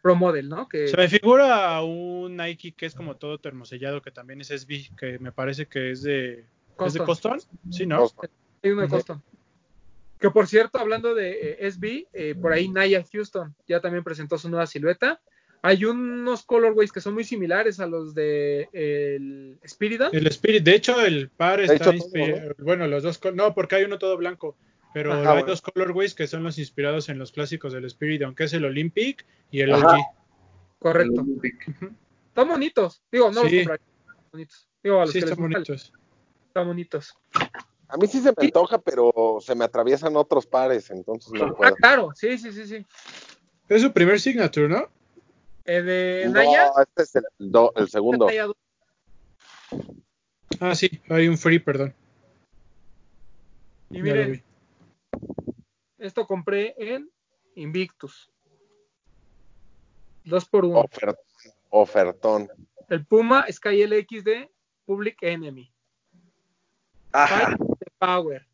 Pro Model, ¿no? Que, Se me figura un Nike que es como todo termosellado, que también es SB, que me parece que es de. ¿Es de. Coston? Sí, ¿no? Hay uno de. Coston. Que por cierto, hablando de eh, SB, eh, por ahí Naya Houston ya también presentó su nueva silueta. Hay unos colorways que son muy similares a los de el Spiridon. El Spirit, de hecho, el par está hecho, todo. Bueno, los dos. No, porque hay uno todo blanco. Pero Ajá, hay bueno. dos colorways que son los inspirados en los clásicos del Spirit, aunque es el Olympic y el Ajá. OG. Correcto. Olympic. Están bonitos. Digo, no Sí. los compraría. Bonitos. Digo, a los Sí, que están bonitos. están bonitos. A mí sí se me antoja, pero se me atraviesan otros pares, entonces no Ah, puedo. claro. Sí, sí, sí, sí. Es su primer signature, ¿no? Eh, de No, Naya. este es el, do- el segundo. Ah, sí, hay un free, perdón. Y miren, esto compré en Invictus. Dos por uno. Ofer- ofertón. El Puma Sky LX de Public Enemy. Ajá. Fight the Power.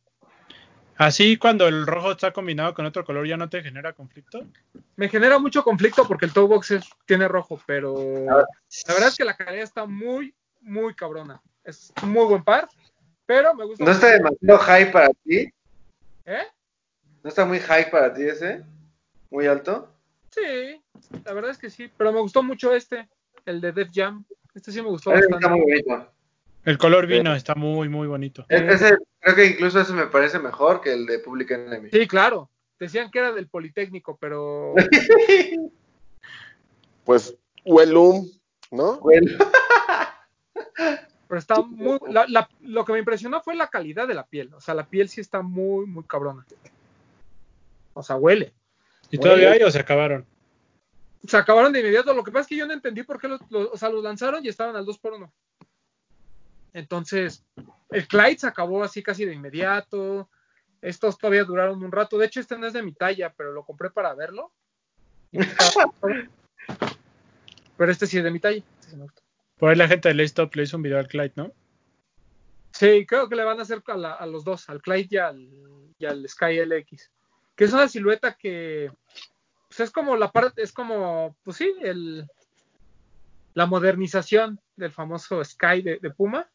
Así cuando el rojo está combinado con otro color ya no te genera conflicto. Me genera mucho conflicto porque el toe box es- tiene rojo, pero la verdad es que la calidad está muy, muy cabrona. Es un muy buen par, pero me gusta. ¿No está demasiado high para ti? ¿Eh? ¿No está muy high para ti ese? ¿Muy alto? Sí, la verdad es que sí, pero me gustó mucho este, el de Def Jam. Este sí me gustó bastante. está muy bonito. El color vino está muy, muy bonito. E- Ese, creo que incluso ese me parece mejor que el de Public Enemy. Sí, claro. Decían que era del Politécnico, pero [laughs] Pues Huelum, ¿no? Bueno, Pero está muy. la- la- lo que me impresionó fue la calidad de la piel. O sea, la piel sí está muy, muy cabrona. O sea, huele. ¿Y todavía hay o se acabaron? Se acabaron de inmediato. Lo que pasa es que yo no entendí por qué los, los- o sea, los lanzaron y estaban al 2 por 1 Entonces, el Clyde se acabó así casi de inmediato. Estos todavía duraron un rato. De hecho, este no es de mi talla, pero lo compré para verlo. [laughs] Pero este sí es de mi talla. Este sí me gusta. Por ahí la gente de Laystop le hizo un video al Clyde, ¿no? Sí, creo que le van a hacer a, la- a los dos, al Clyde y al, y al Sky LX. Que es una silueta que pues es como la parte, es como, pues sí, el, la modernización del famoso Sky de, de Puma.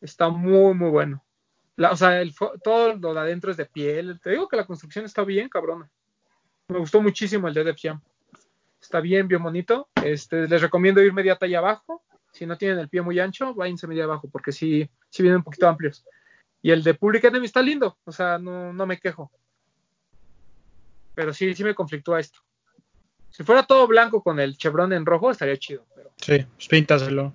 Está muy, muy bueno. La- o sea, el, todo lo de adentro es de piel. Te digo que la construcción está bien, cabrona. Me gustó muchísimo el de Def Jam. Está bien, bien bonito. Este, les recomiendo ir media talla abajo. Si no tienen el pie muy ancho, váyanse media abajo, porque sí, sí vienen un poquito amplios. Y el de Public Enemy está lindo, o sea, no, no me quejo. Pero sí, sí me conflictúa esto. Si fuera todo blanco con el chevron en rojo, estaría chido. Pero Sí, pues píntaselo.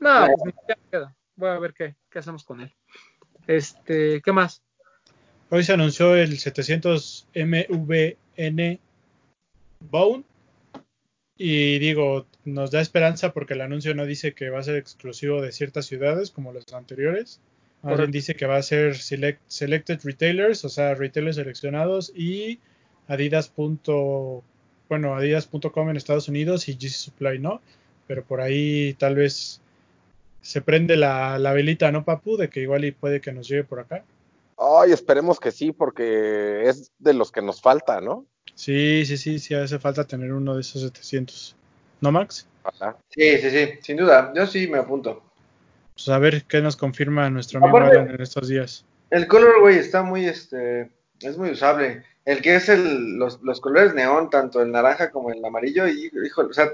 No, pues queda. Voy a ver qué, qué hacemos con él. Este, ¿qué más? Hoy se anunció el 700 MVN Bone. Y digo, nos da esperanza porque el anuncio no dice que va a ser exclusivo de ciertas ciudades como los anteriores. Correcto. dice que va a ser select- selected retailers, o sea, retailers seleccionados y Adidas. punto- Bueno, Adidas.com en Estados Unidos y GC Supply, ¿no? Pero por ahí tal vez se prende la, la velita, ¿no, Papu? De que igual y puede que nos llegue por acá. Ay, esperemos que sí, porque es de los que nos falta, ¿no? Sí, sí, sí, sí hace falta tener uno de esos 700. ¿No, Max? Ojalá. Sí, sí, sí, sin duda. Yo sí me apunto. Pues a ver qué nos confirma nuestro amigo Aparte- Alan en estos días. El colorway está muy, este, es muy usable. El que es el, los, los colores neón, tanto el naranja como el amarillo, y, híjole, o sea,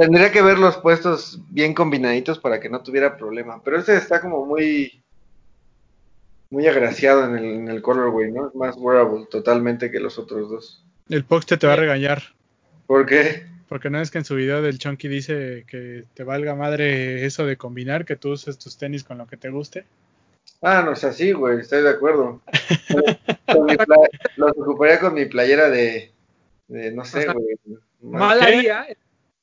tendría que verlos puestos bien combinaditos para que no tuviera problema. Pero este está como muy, muy agraciado en el, en el colorway, ¿no? Es más wearable totalmente que los otros dos. El Poxte te va a regañar. ¿Por qué? Porque no es que en su video del Chunky dice que te valga madre eso de combinar, que tú uses tus tenis con lo que te guste. Ah, no es así, güey, estoy de acuerdo. Con mi pla- [laughs] los ocuparía con mi playera de, de no sé, güey. Mal haría,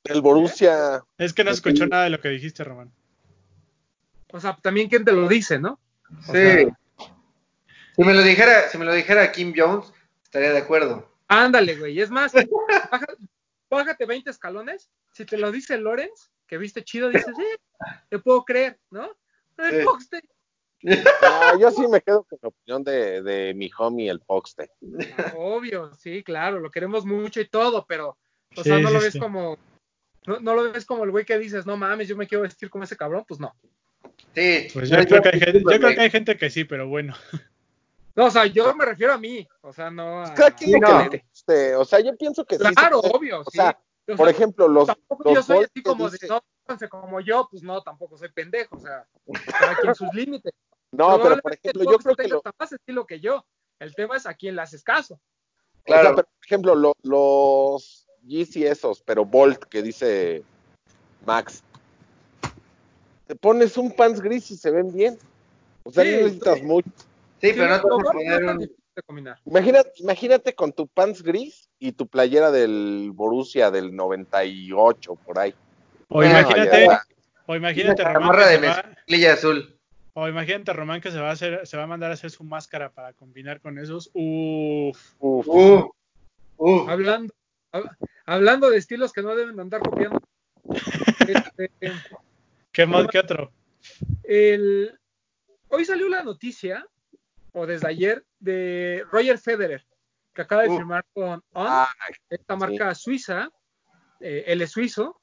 El Borussia, Es que no escuchó nada de lo que dijiste, Román. o sea, también quién te lo dice, ¿no? O Sí. sea- Si me lo dijera, si me lo dijera Kim Jones, estaría de acuerdo. Ándale, güey. Es más, baja- bájate 20 escalones. Si te lo dice Lorenz, que viste chido, dices, eh, te puedo creer, ¿no? El Sí. Poxte. ah, yo sí me quedo con la opinión de, de mi homie, el Poxte. Obvio, sí, claro, lo queremos mucho y todo, pero, o Sí, sea, no sí, lo ves sí. como, no, no lo ves como el güey que dices, no mames, yo me quiero vestir como ese cabrón, pues no. Sí. Pues yo creo, que hay gente, yo creo que hay gente que sí, pero bueno. No, o sea, yo me refiero a mí, o sea, no a... Cada quien Sí, lo que no. le guste. O sea, yo pienso que sí. Claro, obvio, O sí. sea, O Por sea, ejemplo, los, tampoco los yo soy así que como dice- de, no, como yo, pues no, tampoco soy pendejo, o sea, cada quien sus límites. No, pero por ejemplo, yo creo que lo, más estilo que yo. El tema es a quién le haces caso. O sea, Claro. pero, por ejemplo, lo- los Yeezy esos, pero Bolt que dice Max. Te pones un pants gris y se ven bien. O sea, Sí, no necesitas sí. mucho. Sí, pero no te vas a poner un... Imagínate, imagínate con tu pants gris y tu playera del Borussia del 98 por ahí. O imagínate, ya. o imagínate Román de mezclilla azul. o imagínate Román que se va a hacer, se va a mandar a hacer su máscara para combinar con esos. Uf. Uf. Uh, uh. Hablando, hab- hablando de estilos que no deben de andar copiando. [laughs] este, ¿Qué más que otro? el, hoy salió la noticia, o desde ayer, de Roger Federer, que acaba de Uh. firmar con On, Ah, esta marca suiza, eh, él es suizo,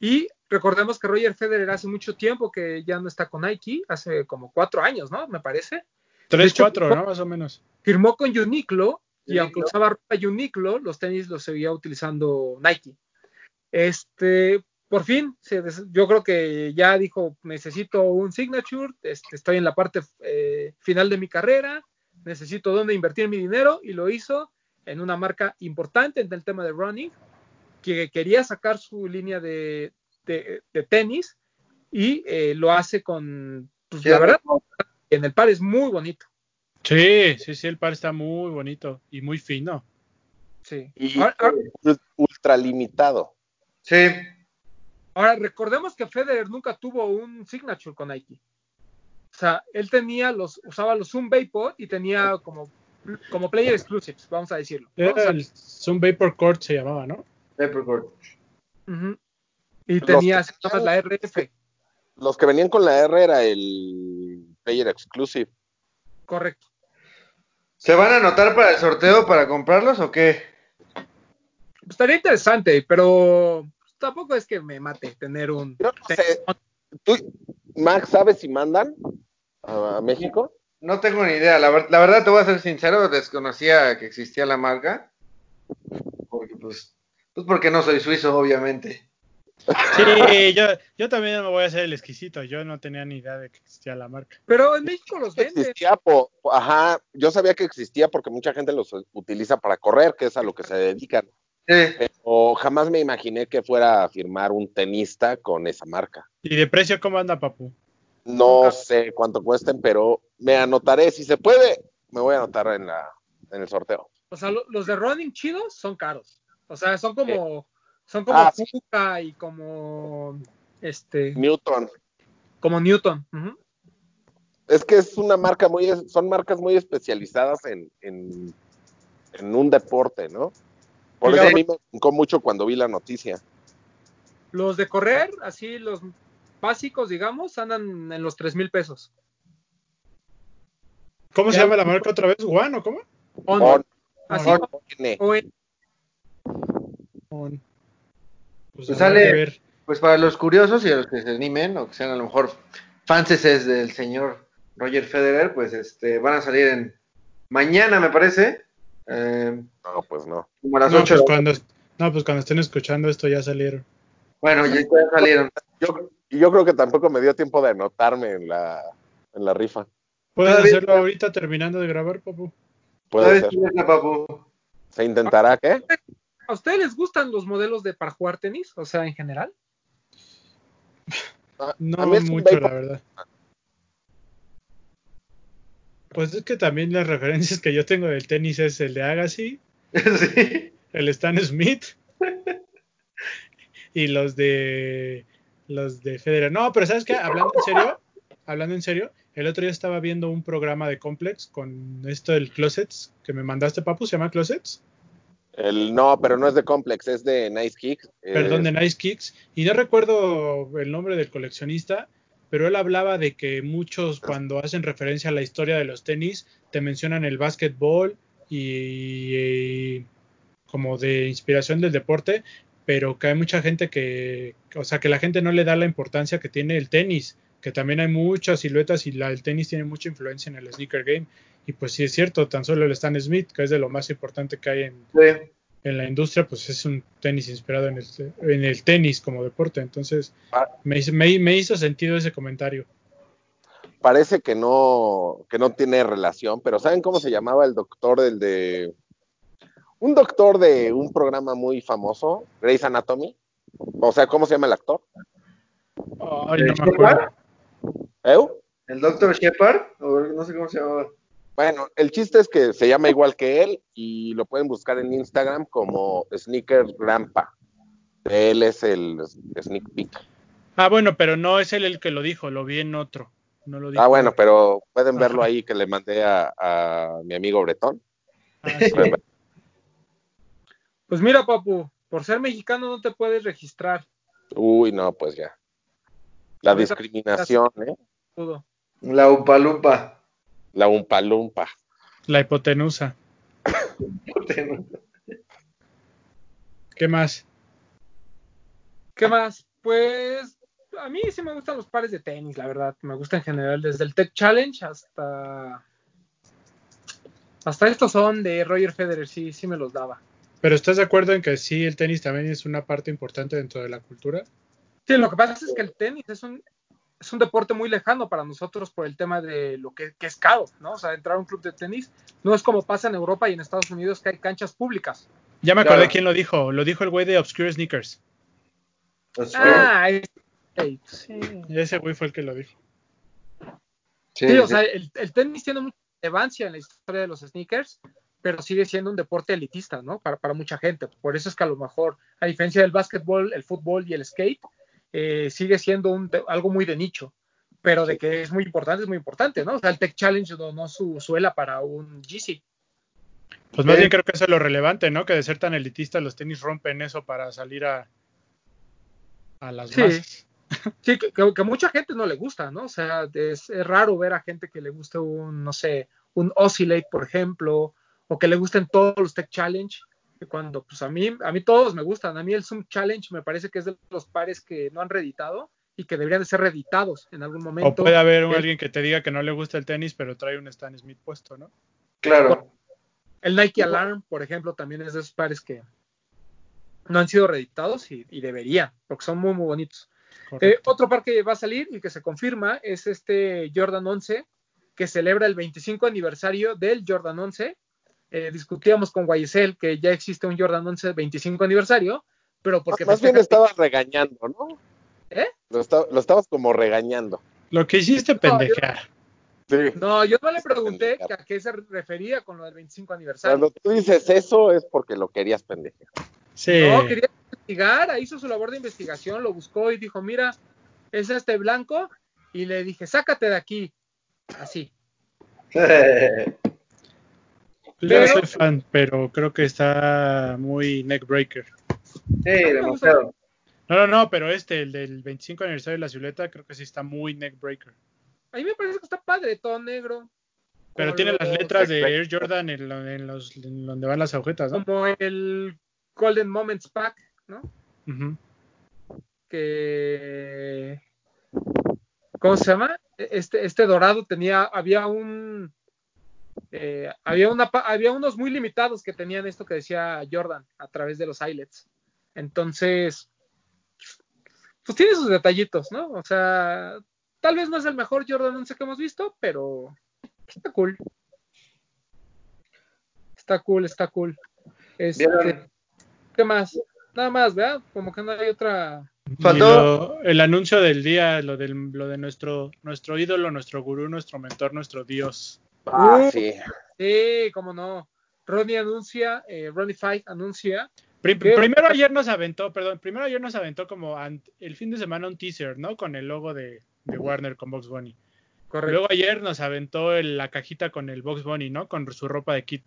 y recordemos que Roger Federer hace mucho tiempo que ya no está con Nike, hace como cuatro años, ¿no? Me parece. Tres, hecho, cuatro, ¿no? Más o menos. Firmó con Uniqlo, y aunque usaba ropa Uniqlo, los tenis los seguía utilizando Nike. Este, por fin, se des- yo creo que ya dijo, necesito un signature, este, estoy en la parte eh, final de mi carrera, necesito dónde invertir mi dinero, y lo hizo en una marca importante en el tema de running, que quería sacar su línea de, de- de tenis, y eh, lo hace con, pues, Sí, la verdad, en el par es muy bonito. Sí, sí, sí, el par está muy bonito y muy fino. Sí. y Ahora- ahora- ul- ultra limitado. Sí. Ahora, recordemos que Federer nunca tuvo un signature con Nike. O sea, él tenía los, usaba los Zoom Vapor y tenía como, como player exclusives, vamos a decirlo. Era el Zoom Vapor Court se llamaba, ¿no? Leprechaun. ujú. Y Los tenía que la RF, Los que venían con la R era el Player Exclusive. Correcto. ¿Se van a anotar para el sorteo para comprarlos o qué? Pues estaría interesante, pero tampoco es que me mate tener un. Yo no sé. ¿Tú, Max, sabes si mandan a, a México? No tengo ni idea. La, la verdad, te voy a ser sincero, desconocía que existía la marca. Porque, pues, pues porque no soy suizo, obviamente. Sí, [laughs] yo, yo también me voy a hacer el exquisito. Yo no tenía ni idea de que existía la marca. Pero en México los venden. Existía, po- ajá, yo sabía que existía porque mucha gente los utiliza para correr, que es a lo que se dedican. Sí. Pero jamás me imaginé que fuera a firmar un tenista con esa marca. ¿Y de precio cómo anda, papu? No Nunca- sé cuánto cuesten, pero me anotaré. Si se puede, me voy a anotar en, la, en el sorteo. O sea, lo- los de running chidos son caros. O sea, son como. Son como Ah, y como. Este. Newton. Como Newton. Es que es una marca muy, son marcas muy especializadas en, en, en un deporte, ¿no? Por eso a mí me brincó mucho cuando vi la noticia. Los de correr, así los básicos, digamos, andan en los tres mil pesos. ¿Cómo se llama la marca otra vez? ¿Juan o cómo? On, On, así, On. On. Pues, Pues sale- ver. Pues para los curiosos y los que se animen, o que sean a lo mejor fanses del señor Roger Federer, pues este van a salir en mañana, me parece. eh, No, pues no. como a las No 8 pues, cuando, no, pues cuando estén escuchando esto ya salieron. Bueno, ya, ya salieron. Yo, y yo creo que tampoco me dio tiempo de anotarme en la, en la rifa. ¿Puedes Todavía hacerlo ahorita terminando de grabar, papu? Puede ¿Sabes ser. quién es la papu? ¿Se intentará qué? ¿A ustedes les gustan los modelos de para jugar tenis? O sea, en general. A- No mucho, la verdad. Pues es que también las referencias que yo tengo del tenis es el de Agassi, [laughs] sí. el Stan Smith y los de los de Federer. No, pero ¿sabes qué? Hablando en serio, hablando en serio, el otro día estaba viendo un programa de Complex con esto del Closets que me mandaste, Papu, ¿se llama Closets? El, no, pero no es de Complex, es de Nice Kicks. Perdón, de Nice Kicks. Y no recuerdo el nombre del coleccionista, pero él hablaba de que muchos cuando hacen referencia a la historia de los tenis, te mencionan el básquetbol y, y como de inspiración del deporte, pero que hay mucha gente que, o sea, que la gente no le da la importancia que tiene el tenis, que también hay muchas siluetas y la, el tenis tiene mucha influencia en el sneaker game. Y pues sí es cierto, tan solo el Stan Smith, que es de lo más importante que hay en, Sí. en la industria, pues es un tenis inspirado en el, en el tenis como deporte. Entonces, Ah. me, hizo- me, me hizo sentido ese comentario. parece que no, que no tiene relación, pero ¿saben cómo se llamaba el doctor del de... Un doctor de un programa muy famoso, Grey's Anatomy. O sea, ¿cómo se llama el actor? Ay, no me. ¿Eu? ¿El Dr. Shepard? O no sé cómo se llamaba. Bueno, el chiste es que se llama igual que él y lo pueden buscar en Instagram como Sneaker Grandpa. Él es el sneak peek. Ah, bueno, pero no es él el que lo dijo, lo vi en otro. No lo dijo. Ah, bueno, pero pueden Ajá. verlo ahí que le mandé a, a mi amigo Bretón. Ah, sí. Pues mira, papu, por ser mexicano no te puedes registrar. Uy, no, pues ya. La discriminación, ¿eh? La Upalumpa. La umpalumpa. La hipotenusa. ¿Qué más? ¿Qué más? Pues a mí sí me gustan los pares de tenis, la verdad. Me gusta en general, desde el Tech Challenge hasta. Hasta estos son de Roger Federer, sí, sí me los daba. Pero ¿estás de acuerdo en que sí, el tenis también es una parte importante dentro de la cultura? Sí, lo que pasa es que el tenis es un, es un deporte muy lejano para nosotros por el tema de lo que, que es caro, ¿no? O sea, entrar a un club de tenis no es como pasa en Europa y en Estados Unidos que hay canchas públicas. Ya me acordé Claro. quién lo dijo. Lo dijo el güey de Obscure Sneakers. Ah, es- sí. sí. Ese güey fue el que lo dijo. sí, Sí, o sí. sea, el, el tenis tiene mucha relevancia en la historia de los sneakers, pero sigue siendo un deporte elitista, ¿no? Para, para mucha gente. Por eso es que a lo mejor, a diferencia del básquetbol, el fútbol y el skate, eh, sigue siendo un, algo muy de nicho. Pero de que es muy importante, es muy importante, ¿no? O sea, el Tech Challenge donó su suela para un GC. Pues más Eh. bien creo que eso es lo relevante, ¿no? Que de ser tan elitista los tenis rompen eso para salir a, a las Sí. masas. [laughs] Sí, que, que- que mucha gente no le gusta, ¿no? O sea, es, es raro ver a gente que le guste un, no sé, un Oscillate, por ejemplo, o que le gusten todos los Tech Challenge. Cuando, pues a mí, a mí todos me gustan. A mí el Zoom Challenge me parece que es de los pares que no han reeditado y que deberían de ser reeditados en algún O momento. puede haber un- el, alguien que te diga que no le gusta el tenis, pero trae un Stan Smith puesto, ¿no? Claro. el Nike Alarm, por ejemplo, también es de esos pares que no han sido reeditados y, y deberían, porque son muy, muy bonitos. Eh, otro par que va a salir y que se confirma es este Jordan 11, que celebra el 25 aniversario del Jordan 11. Eh, discutíamos con Guayesel que ya existe un Jordan 11 25 aniversario, pero porque Más bien estabas regañando, ¿no? ¿Eh? Lo, esta- lo estabas como regañando. Lo que hiciste pendejear. Sí. No, yo no le pregunté que a qué se refería con lo del 25 aniversario. Cuando tú dices eso es porque lo querías pendejear. Sí. No, quería investigar, hizo su labor de investigación, lo buscó y dijo, mira, es este blanco, y le dije, sácate de aquí, así. [laughs] Pues yo pero- soy fan, pero creo que está muy neckbreaker. Sí, demasiado. No, no, no, pero este, el del 25 aniversario de la Ciuleta, creo que sí está muy neckbreaker. A mí me parece que está padre, todo negro. Pero tiene las letras de Air Jordan en, lo- en los, en donde van las agujetas, ¿no? Como el Golden Moments Pack, ¿no? Que... ¿Cómo se llama? Este, este dorado tenía, había un... eh, había, una, pa- había unos muy limitados que tenían esto que decía Jordan a través de los eyelets. Entonces, pues tiene sus detallitos, ¿no? O sea, tal vez no es el mejor Jordan 11 que hemos visto, pero está cool. Está cool, está cool. Este. ¿Qué más? Nada más, ¿verdad? Como que no hay otra. Y Faltó- lo- el anuncio del día, lo, del, lo de nuestro, nuestro ídolo, nuestro gurú, nuestro mentor, nuestro dios. Ah, Uh. sí. Sí, cómo no. Ronnie anuncia, eh, Ronnie Five anuncia. Primero ayer nos aventó, perdón, primero ayer nos aventó como el fin de semana un teaser, ¿no? Con el logo de, de Warner con Box Bunny. Correcto. Luego ayer nos aventó el- la cajita con el Box Bunny, ¿no? Con su ropa de kit.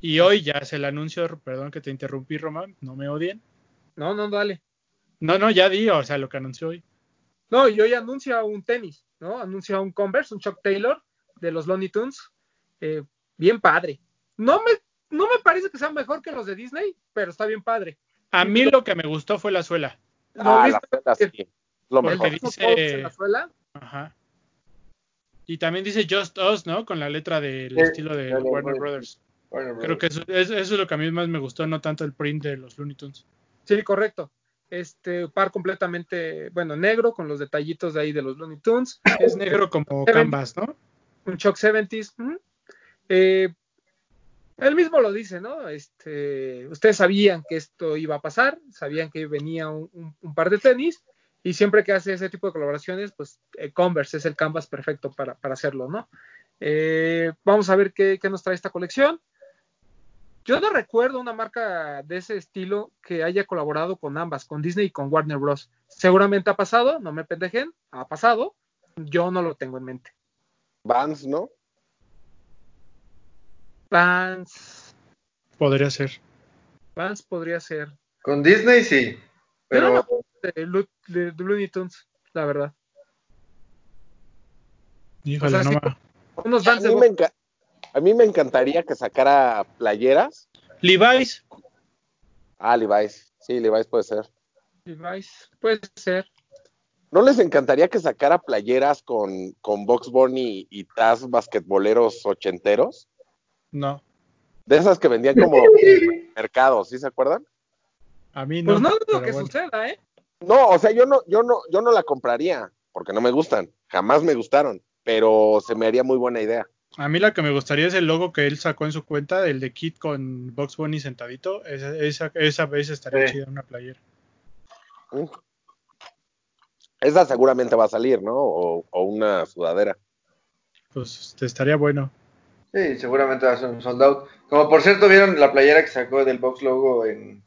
Y hoy ya se el anuncio, perdón que te interrumpí, Román, no me odien. No, no, dale. No, no, ya di, o sea, lo que anunció hoy. No, y hoy anuncia un tenis, ¿no? Anuncia un Converse, un Chuck Taylor de los Looney Tunes. Eh, bien padre. No me, no me parece que sea mejor que los de Disney, pero está bien padre. A mí lo que me gustó fue la suela. ¿Lo Ah, viste? la suela sí. Lo mejor. dice- la suela. Ajá. Y también dice Just Us, ¿no? Con la letra del Sí, estilo de Warner Warner. Brothers. Warner Creo que eso, es- eso es lo que a mí más me gustó, no tanto el print de los Looney Tunes. Sí, correcto. Este par completamente, bueno, negro, con los detallitos de ahí de los Looney Tunes. Es negro como canvas, ¿no? Un Chuck 70s. ujú. Eh, él mismo lo dice, ¿no? Este, ustedes sabían que esto iba a pasar, sabían que venía un, un- un par de tenis, y siempre que hace ese tipo de colaboraciones, pues eh, Converse es el canvas perfecto para, para hacerlo, ¿no? Eh, vamos a ver qué, qué nos trae esta colección. Yo no recuerdo una marca de ese estilo que haya colaborado con ambas, con Disney y con Warner Bros. Seguramente ha pasado, no me pendejen, ha pasado. Yo no lo tengo en mente. Vans, ¿no? Vans, Podría ser. Vans podría ser. Con Disney sí, no pero acuerdo de, Looney Tunes, la verdad. Híjole, O sea, no sí. Unos A Vans de mí, me a mí me encantaría que sacara playeras. Levi's, Ah, Levi's. Sí, Levi's puede ser. Levi's, puede ser. ¿No les encantaría que sacara playeras con, con Box Bunny y Taz basquetboleros ochenteros? no. De esas que vendían como [laughs] mercados, ¿sí se acuerdan? A mí no. Pues no dudo que bueno. suceda, ¿eh? No, o sea, yo no, yo no, yo no la compraría, porque no me gustan, jamás me gustaron, pero se me haría muy buena idea. A mí la que me gustaría es el logo que él sacó en su cuenta, el de Kit con Box Bunny sentadito. Esa, esa, esa vez estaría Sí. chida en una playera. Esa seguramente va a salir, ¿no? O, o una sudadera. Pues este, estaría bueno. sí, seguramente va a ser un sold out. Como por cierto, vieron la playera que sacó del Box Logo en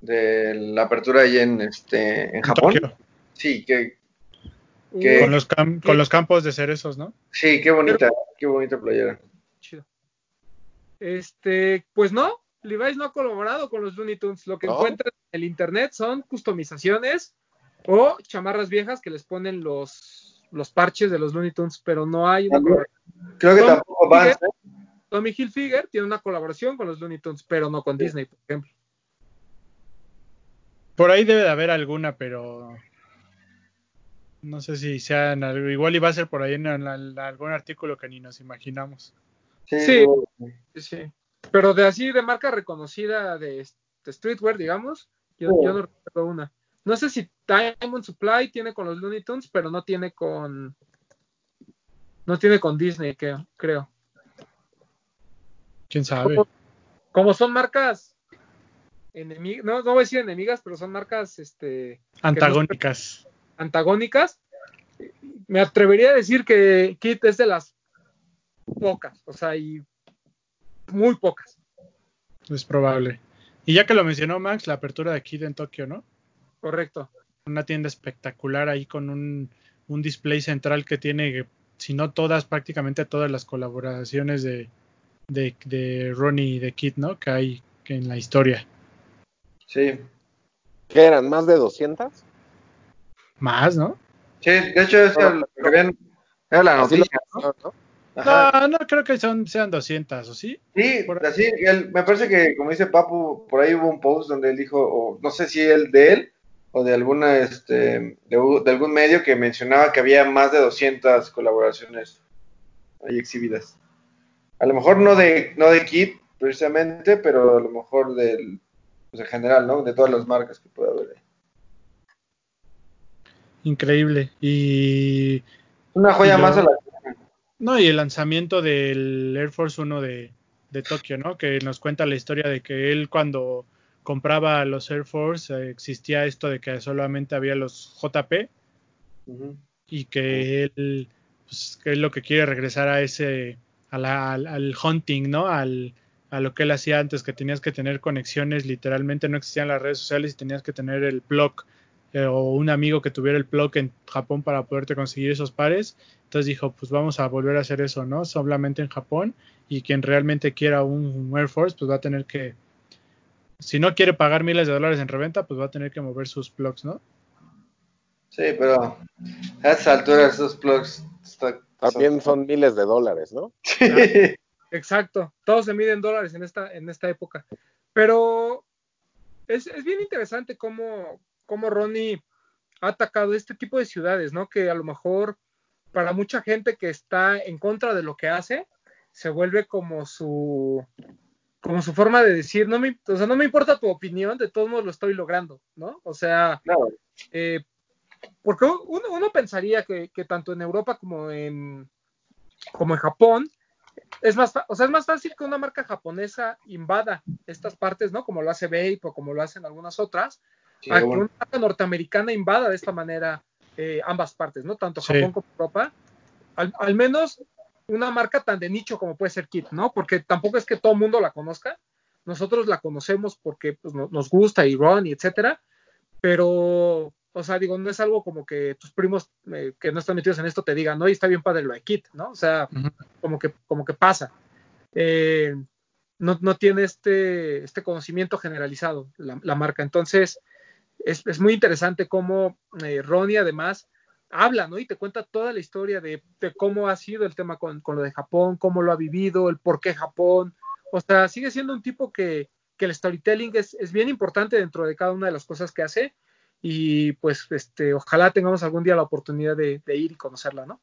de la apertura ahí en este en Japón. Tokio. Sí, que ¿Qué? Con los, cam- con los campos de cerezos, ¿no? sí, qué bonita, qué bonita playera. Chido. Este, pues no, Levi's no ha colaborado con los Looney Tunes. Lo que ¿No? encuentran en el internet son customizaciones o chamarras viejas que les ponen los, los parches de los Looney Tunes, pero no hay una colaboración. Creo que Tom tampoco Vans, Hilfiger- ¿eh? Tommy Hilfiger tiene una colaboración con los Looney Tunes, pero no con Disney, por ejemplo. Por ahí debe de haber alguna, pero no sé si sean algo. Igual iba a ser por ahí en, en- en algún artículo que ni nos imaginamos. Sí, Sí. Sí, sí. Pero de así, de marca reconocida de, de streetwear, digamos, yo, Sí. yo no recuerdo una. No sé si Diamond Supply tiene con los Looney Tunes, pero no tiene con. No tiene con Disney, creo. ¿Quién sabe? Como, como son marcas enemigas, no, no voy a decir enemigas, pero son marcas este, Antagónicas. antagónicas. Me atrevería a decir que Kit es de las pocas, o sea, y muy pocas. Es probable. Y ya que lo mencionó Max, la apertura de Kid en Tokio, ¿no? Correcto. Una tienda espectacular ahí con un, un display central que tiene, si no todas, prácticamente todas las colaboraciones de, de, de Ronnie y de Kid, ¿no? Que hay en la historia. Sí. ¿Qué eran? ¿Más de 200? Más, ¿no? Sí, de hecho es No, lo que habían- era la noticia, lo- ¿no? ¿no? Ajá. No, no creo que son, sean 200, ¿o sí? Sí, Por- así, él- me parece que, como dice Papu, por ahí hubo un post donde él dijo, o no sé si el de él o de alguna, este, de, de algún medio que mencionaba que había más de 200 colaboraciones ahí exhibidas. A lo mejor no de, no de Kit precisamente, pero a lo mejor del, pues en general, ¿no? De todas las marcas que puede haber. ahí. Increíble. Y Una joya Y lo- más a la... No, y el lanzamiento del Air Force 1 de, de Tokio, ¿no? Que nos cuenta la historia de que él cuando compraba los Air Force eh, existía esto de que solamente había los JP y que él pues, que es lo que quiere regresar a ese, a la- al, al hunting, ¿no? Al, a lo que él hacía antes, que tenías que tener conexiones, literalmente no existían las redes sociales y tenías que tener el blog eh, o un amigo que tuviera el blog en Japón para poderte conseguir esos pares. Entonces dijo, pues vamos a volver a hacer eso, ¿no? Solamente en Japón y quien realmente quiera un Air Force, pues va a tener que, si no quiere pagar miles de dólares en reventa, pues va a tener que mover sus plugs, ¿no? Sí, pero a estas alturas esos plugs está- También son miles de dólares, ¿no? [laughs] Sí. Exacto, todos se miden dólares en esta, en esta época. Pero es, es bien interesante cómo, cómo Ronnie ha atacado este tipo de ciudades, ¿no? Que a lo mejor para mucha gente que está en contra de lo que hace, se vuelve como su como su forma de decir, no me, o sea, no me importa tu opinión, de todos modos lo estoy logrando, ¿no? O sea, Claro. eh, porque uno, uno pensaría que, que tanto en Europa como en, como en Japón, es más, fa- o sea, es más fácil que una marca japonesa invada estas partes, ¿no? Como lo hace Vape o como lo hacen algunas otras, Sí, a que una marca norteamericana invada de esta manera eh, ambas partes, ¿no? Tanto Sí. Japón como Europa. Al, al menos una marca tan de nicho como puede ser Kit, ¿no? Porque tampoco es que todo el mundo la conozca. Nosotros la conocemos porque pues, no- nos gusta y Ron y etcétera, pero, o sea, digo, no es algo como que tus primos eh, que no están metidos en esto te digan, no, y está bien padre lo de Kit, ¿no? O sea, Ujú. como que, como que pasa. Eh, no, no tiene este, este conocimiento generalizado la, la marca. Entonces, es, es muy interesante cómo eh, Ronnie además habla, ¿no? Y te cuenta toda la historia de, de cómo ha sido el tema con, con lo de Japón, cómo lo ha vivido, el por qué Japón. O sea, sigue siendo un tipo que, que el storytelling es, es bien importante dentro de cada una de las cosas que hace. Y pues, este, ojalá tengamos algún día la oportunidad de, de ir y conocerla, ¿no?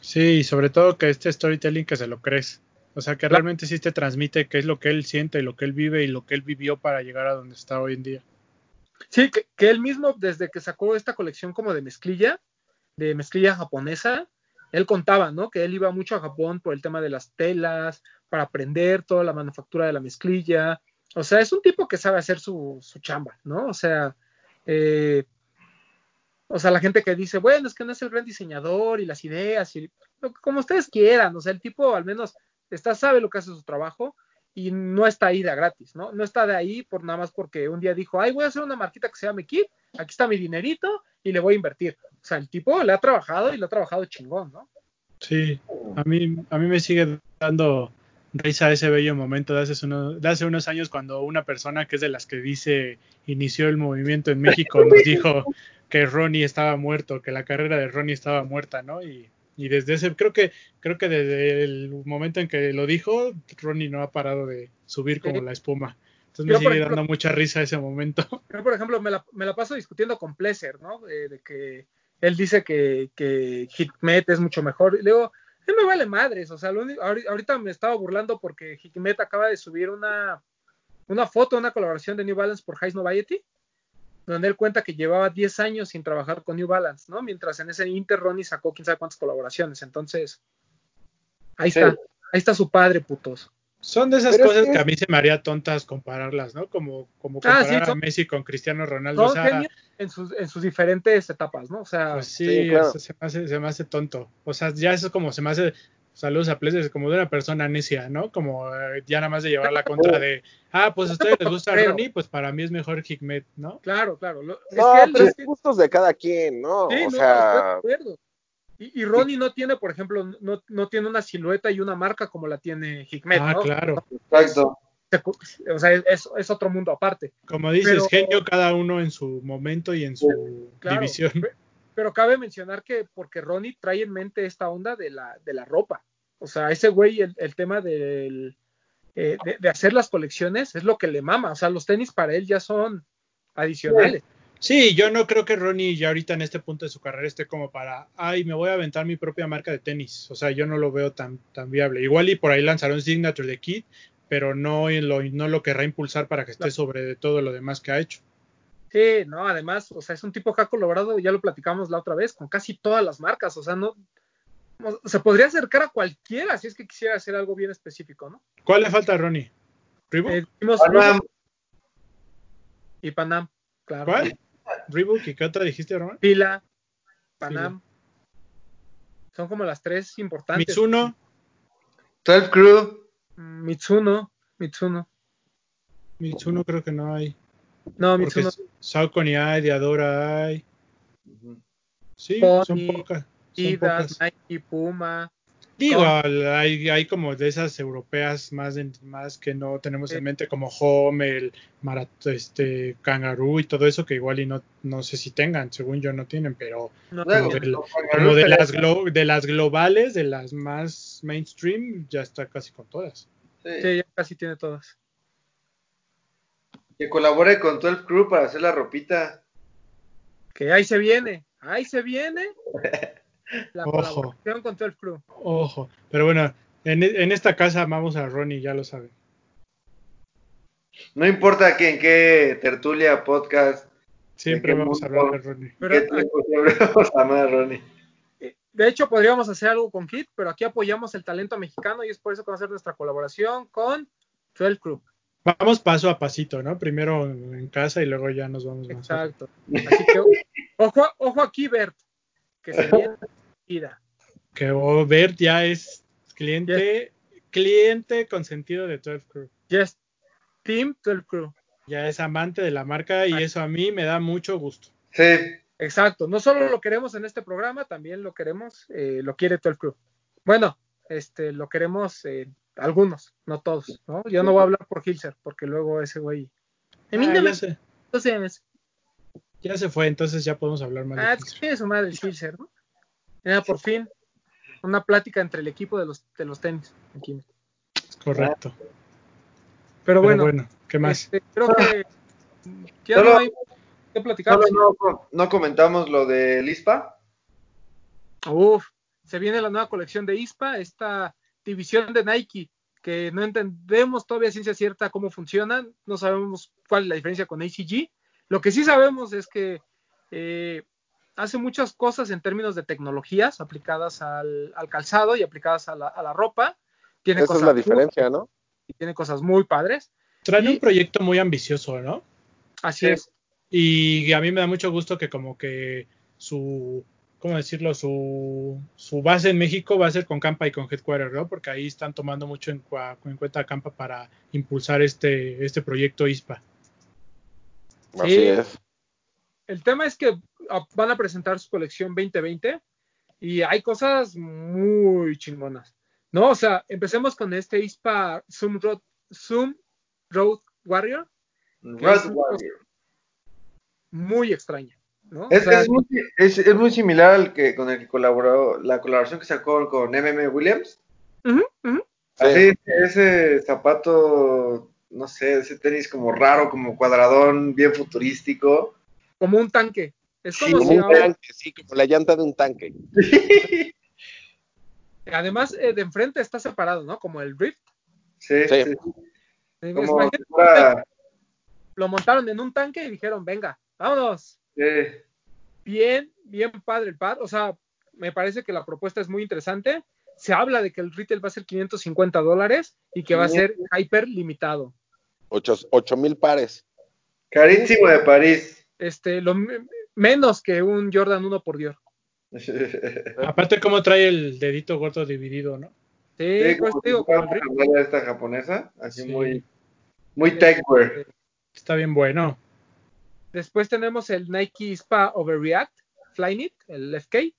Sí, y sobre todo que este storytelling que se lo crees. O sea, que realmente sí te transmite qué es lo que él siente, lo que él vive y lo que él vivió para llegar a donde está hoy en día. Sí, que, que él mismo, desde que sacó esta colección como de mezclilla, de mezclilla japonesa, él contaba, ¿no? Que él iba mucho a Japón por el tema de las telas, para aprender toda la manufactura de la mezclilla. O sea, es un tipo que sabe hacer su, su chamba, ¿no? O sea, eh, o sea, la gente que dice, bueno, es que no es el gran diseñador y las ideas, y como ustedes quieran, o sea, el tipo al menos está, sabe lo que hace su trabajo y no está ahí de gratis, ¿no? No está de ahí por nada más porque un día dijo, ay, voy a hacer una marquita que se llame Kit, aquí está mi dinerito y le voy a invertir. O sea, el tipo le ha trabajado y le ha trabajado chingón, ¿no? Sí, a mí, a mí me sigue dando risa ese bello momento de hace, uno- de hace unos años cuando una persona que es de las que dice inició el movimiento en México nos dijo que Ronnie estaba muerto, que la carrera de Ronnie estaba muerta, ¿no? Y, y desde ese, creo que, creo que desde el momento en que lo dijo, Ronnie no ha parado de subir como la espuma. Entonces Yo, me sigue ejemplo- dando mucha risa ese momento. [laughs] Yo, por ejemplo, me la, me la paso discutiendo con Pleasure, ¿no? Eh, de que él dice que, que Hikmet es mucho mejor. Y le digo, él me vale madres. O sea, lo único- ahori- ahorita me estaba burlando porque Hikmet acaba de subir una, una foto, una colaboración de New Balance por Heis Noviety, donde él cuenta que llevaba 10 años sin trabajar con New Balance, ¿no? Mientras en ese Inter Ronnie sacó quién sabe cuántas colaboraciones. Entonces, ahí Sí. está. Ahí está su padre, putos. Son de esas Pero es cosas que- que a mí se me haría tontas compararlas, ¿no? Como, como Ah, comparar sí, a son- Messi con Cristiano Ronaldo. o sea, en sus, en sus diferentes etapas, ¿no? O sea, Pues sí, Sí, claro. se, me hace, se me hace tonto. O sea, ya eso como se me hace, saludos a Pleses, como de una persona necia, ¿no? Como eh, ya nada más de llevar la [laughs] contra de, ah, pues a [laughs] ustedes les gusta. Ronnie, pues para mí es mejor Hikmet, ¿no? claro, claro. Lo- es No, que pero es- es gustos de cada quien, ¿no? Sí, o no, sea, estoy de acuerdo. Y, y Ronnie no tiene, por ejemplo, no, no tiene una silueta y una marca como la tiene Hikmet, Ah, ¿no? claro. Exacto. O sea, es, es otro mundo aparte. Como dices, Pero- genio cada uno en su momento y en su Claro. división. Pe- Pero cabe mencionar que porque Ronnie trae en mente esta onda de la, de la ropa. O sea, ese güey, el, el tema del, eh, de, de hacer las colecciones es lo que le mama. O sea, los tenis para él ya son adicionales. Sí, yo no creo que Ronnie ya ahorita en este punto de su carrera esté como para, ay, me voy a aventar mi propia marca de tenis. O sea, yo no lo veo tan, tan viable. Igual y por ahí lanzará un Signature de Kid, pero no lo, no lo querrá impulsar para que esté sobre de todo lo demás que ha hecho. Sí, no, además, o sea, es un tipo que ha colaborado, ya lo platicamos la otra vez, con casi todas las marcas, o sea, no, se podría acercar a cualquiera si es que quisiera hacer algo bien específico, ¿no? ¿Cuál le falta a Ronnie? ¿Reebok? Eh, dijimos Panam. y Panam, claro. ¿Cuál? ¿Reebok y qué otra dijiste, Román? Pila, Panam. Son como las tres importantes. Mitsuno, 12 Crew. Mm, Mitsuno, Mitsuno. Mitsuno creo que no hay. No, Porque Mitsuno. Sauco ni hay, Diadora hay. Sí, Pony, son pocas. Adidas. Nike, Puma. Digo, hay, hay como de esas europeas más, en- más que no tenemos Sí. en mente, como Home, el Marat, este, Kangaroo y todo eso, que igual y no, no sé si tengan, según yo no tienen, pero No, como de, como las, glo- de las globales, de las más mainstream, ya está casi con todas. Sí. sí, ya casi tiene todas. Que colabore con 12 Crew para hacer la ropita. Que ahí se viene, ahí se viene [laughs] la Ojo. colaboración con todo el crew. Ojo, pero bueno, en, en esta casa amamos a Ronnie, ya lo saben. No importa que en qué tertulia, podcast, Siempre ¿De qué vamos a hablar de Ronnie. Pero qué tiempo siempre [laughs] vamos a amar a Ronnie. de hecho podríamos hacer algo con Kit, pero aquí apoyamos el talento mexicano y es por eso que va a ser nuestra colaboración con 12 Crew. Vamos paso a pasito, ¿no? Primero en casa y luego ya nos vamos más. Exacto. Así que ojo, ojo aquí, Bert, que se viene. Que oh, Bert ya es cliente, cliente consentido de 12 Crew. Yes, Team 12 Crew. Ya es amante de la marca y eso a mí me da mucho gusto. Sí, Exacto. No solo lo queremos en este programa, también lo queremos, eh, lo quiere 12 Crew. Bueno, este, lo queremos eh, algunos, no todos, ¿no? Yo no voy a hablar por Hilser, porque luego ese güey. A mí Ah, ya, se, entonces, ya se fue, entonces ya podemos hablar más de Ah, Hilser. tiene su madre el Hilser, ¿no? Ya, por fin, una plática entre el equipo de los, de los tenis. Aquí. Correcto. Pero Pero bueno, bueno, ¿qué más? este, creo que ya Solo- no hay que platicar. solo no, no comentamos lo de Lispa. Uf, se viene la nueva colección de ISPA, esta división de Nike que no entendemos todavía ciencia cierta cómo funcionan, no sabemos cuál es la diferencia con ACG. Lo que sí sabemos es que eh, hace muchas cosas en términos de tecnologías aplicadas al, al calzado y aplicadas a la, a la ropa. Tiene Esa es cosas la muy- diferencia, ¿no? y tiene cosas muy padres. Traen y- un proyecto muy ambicioso, ¿no? Así Sí. es. Y a mí me da mucho gusto que como que su, ¿cómo decirlo? Su, su base en México va a ser con Campa y con Headquarter, ¿no? Porque ahí están tomando mucho en, cuenta a Campa para impulsar este, este proyecto ISPA. Así Sí. es. El tema es que van a presentar su colección 2020 y hay cosas muy chingonas. ¿No? O sea, empecemos con este ISPA Zoom Road, Zoom Road Warrior, Road Warrior. muy extraña. ¿No? O Es, sea, es muy, es- es muy similar al que con el que colaboró, la colaboración que sacó con MM Williams. Así, ese zapato, no sé, ese tenis como raro, como cuadradón, bien futurístico. como un tanque. Es como Sí, Como si un ahora- tanque, sí, como la llanta de un tanque. [laughs] además eh, de enfrente está separado, ¿no? Como el Rift. Sí, Sí. sí. Como imagínate, si fuera, lo montaron en un tanque y dijeron, venga, vámonos. Bien, bien padre el par. O sea, me parece que la propuesta es muy interesante. Se habla de que el retail va a ser 550 dólares y que va a ser hyper limitado. Ocho, ocho mil pares. carísimo de París. Este, lo me- menos que un Jordan 1 por Dior. [laughs] Aparte cómo trae el dedito gordo dividido, ¿no? Sí, Sí, pues digo, como el esta japonesa, así Sí. muy, muy techwear. Está bien bueno. Después tenemos el Nike Spa Overreact Flyknit, el FK.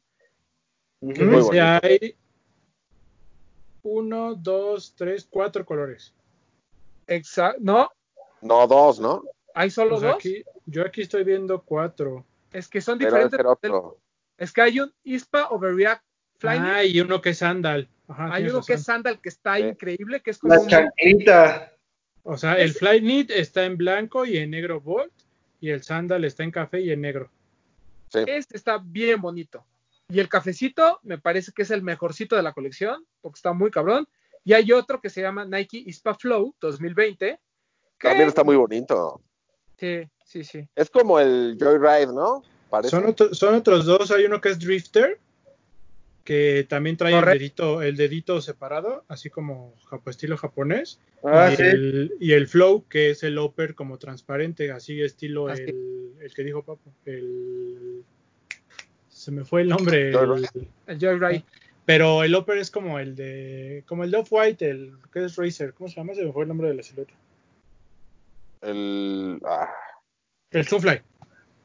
Bonito. hay uno, dos, tres, cuatro colores. Exacto. No, No, dos, ¿no? hay solo Pues dos. aquí, yo aquí estoy viendo cuatro. Es que son Pero diferentes. Es que hay un ISPA Overreact Flyknit. Ah, y uno que es sandal. Ajá, hay uno que es sandal que está increíble, que es como La un. O sea, el fly knit está en blanco y en negro bolt y el sandal está en café y en negro. Sí. Este está bien bonito. Y el cafecito me parece que es el mejorcito de la colección, porque está muy cabrón. Y hay otro que se llama Nike Ispa Flow 2020. que- También está muy bonito. Sí, sí, sí. Es como el Joyride, ¿no? Parece. Son, otro- son otros dos. Hay uno que es drifter, que también trae el dedito, el dedito separado, así como japo- estilo japonés. Ah, y, sí. el, y el flow, que es el upper como transparente, así estilo Así. el, el que dijo Papo. El, se me fue el nombre. el- Joyride. El Joyride. Pero el upper es como el de, como el de Off-White, el que es Racer, ¿cómo se llama? Se me fue el nombre de la silueta. El, ah, El Sunfly.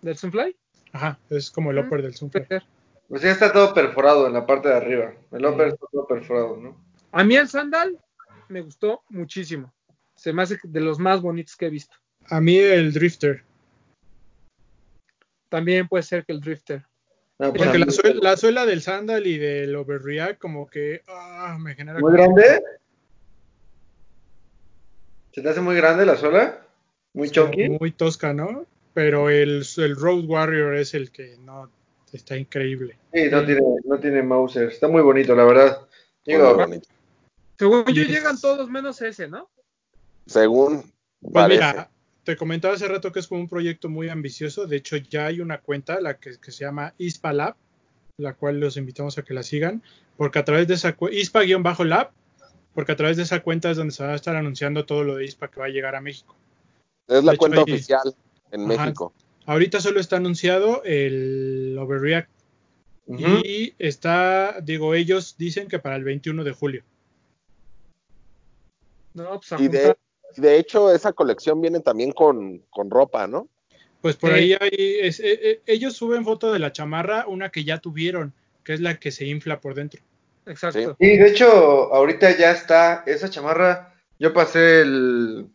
¿Del Sunfly? Ajá, es como el Mm, upper del Sunfly. Pues ya está todo perforado en la parte de arriba. El upper está todo perforado, ¿no? A mí el sandal me gustó muchísimo. Se me hace de los más bonitos que he visto. A mí el Drifter. También puede ser que el Drifter. No, pues, Porque la suela, la suela del sandal y del Overreact como que ah, me genera... ¿Muy grande? ¿Se te hace muy grande la suela? ¿Muy chunky? Muy tosca, ¿no? Pero el, el Road Warrior es el que no está increíble. Sí, no tiene, no tiene Mauser. Está muy bonito, la verdad. muy Digo, bonito. Según yo, llegan todos menos ese, ¿no? Según Pues mira, te comentaba hace rato que es como un proyecto muy ambicioso. De hecho, ya hay una cuenta, la que, que se llama ISPA Lab, la cual los invitamos a que la sigan, porque a través de esa cuenta, ISPA-Lab, porque a través de esa cuenta es donde se va a estar anunciando todo lo de ISPA que va a llegar a México. es la de cuenta oficial en Ajá. México. Ahorita solo está anunciado el Overreact y está, digo, ellos dicen que para el 21 de julio. No, pues Y de, juntar. y de hecho, esa colección viene también con, con ropa, ¿no? Pues por ahí hay, es- eh, eh, ellos suben foto de la chamarra, una que ya tuvieron, que es la que se infla por dentro. Exacto. Y de hecho, ahorita ya está esa chamarra. Yo pasé el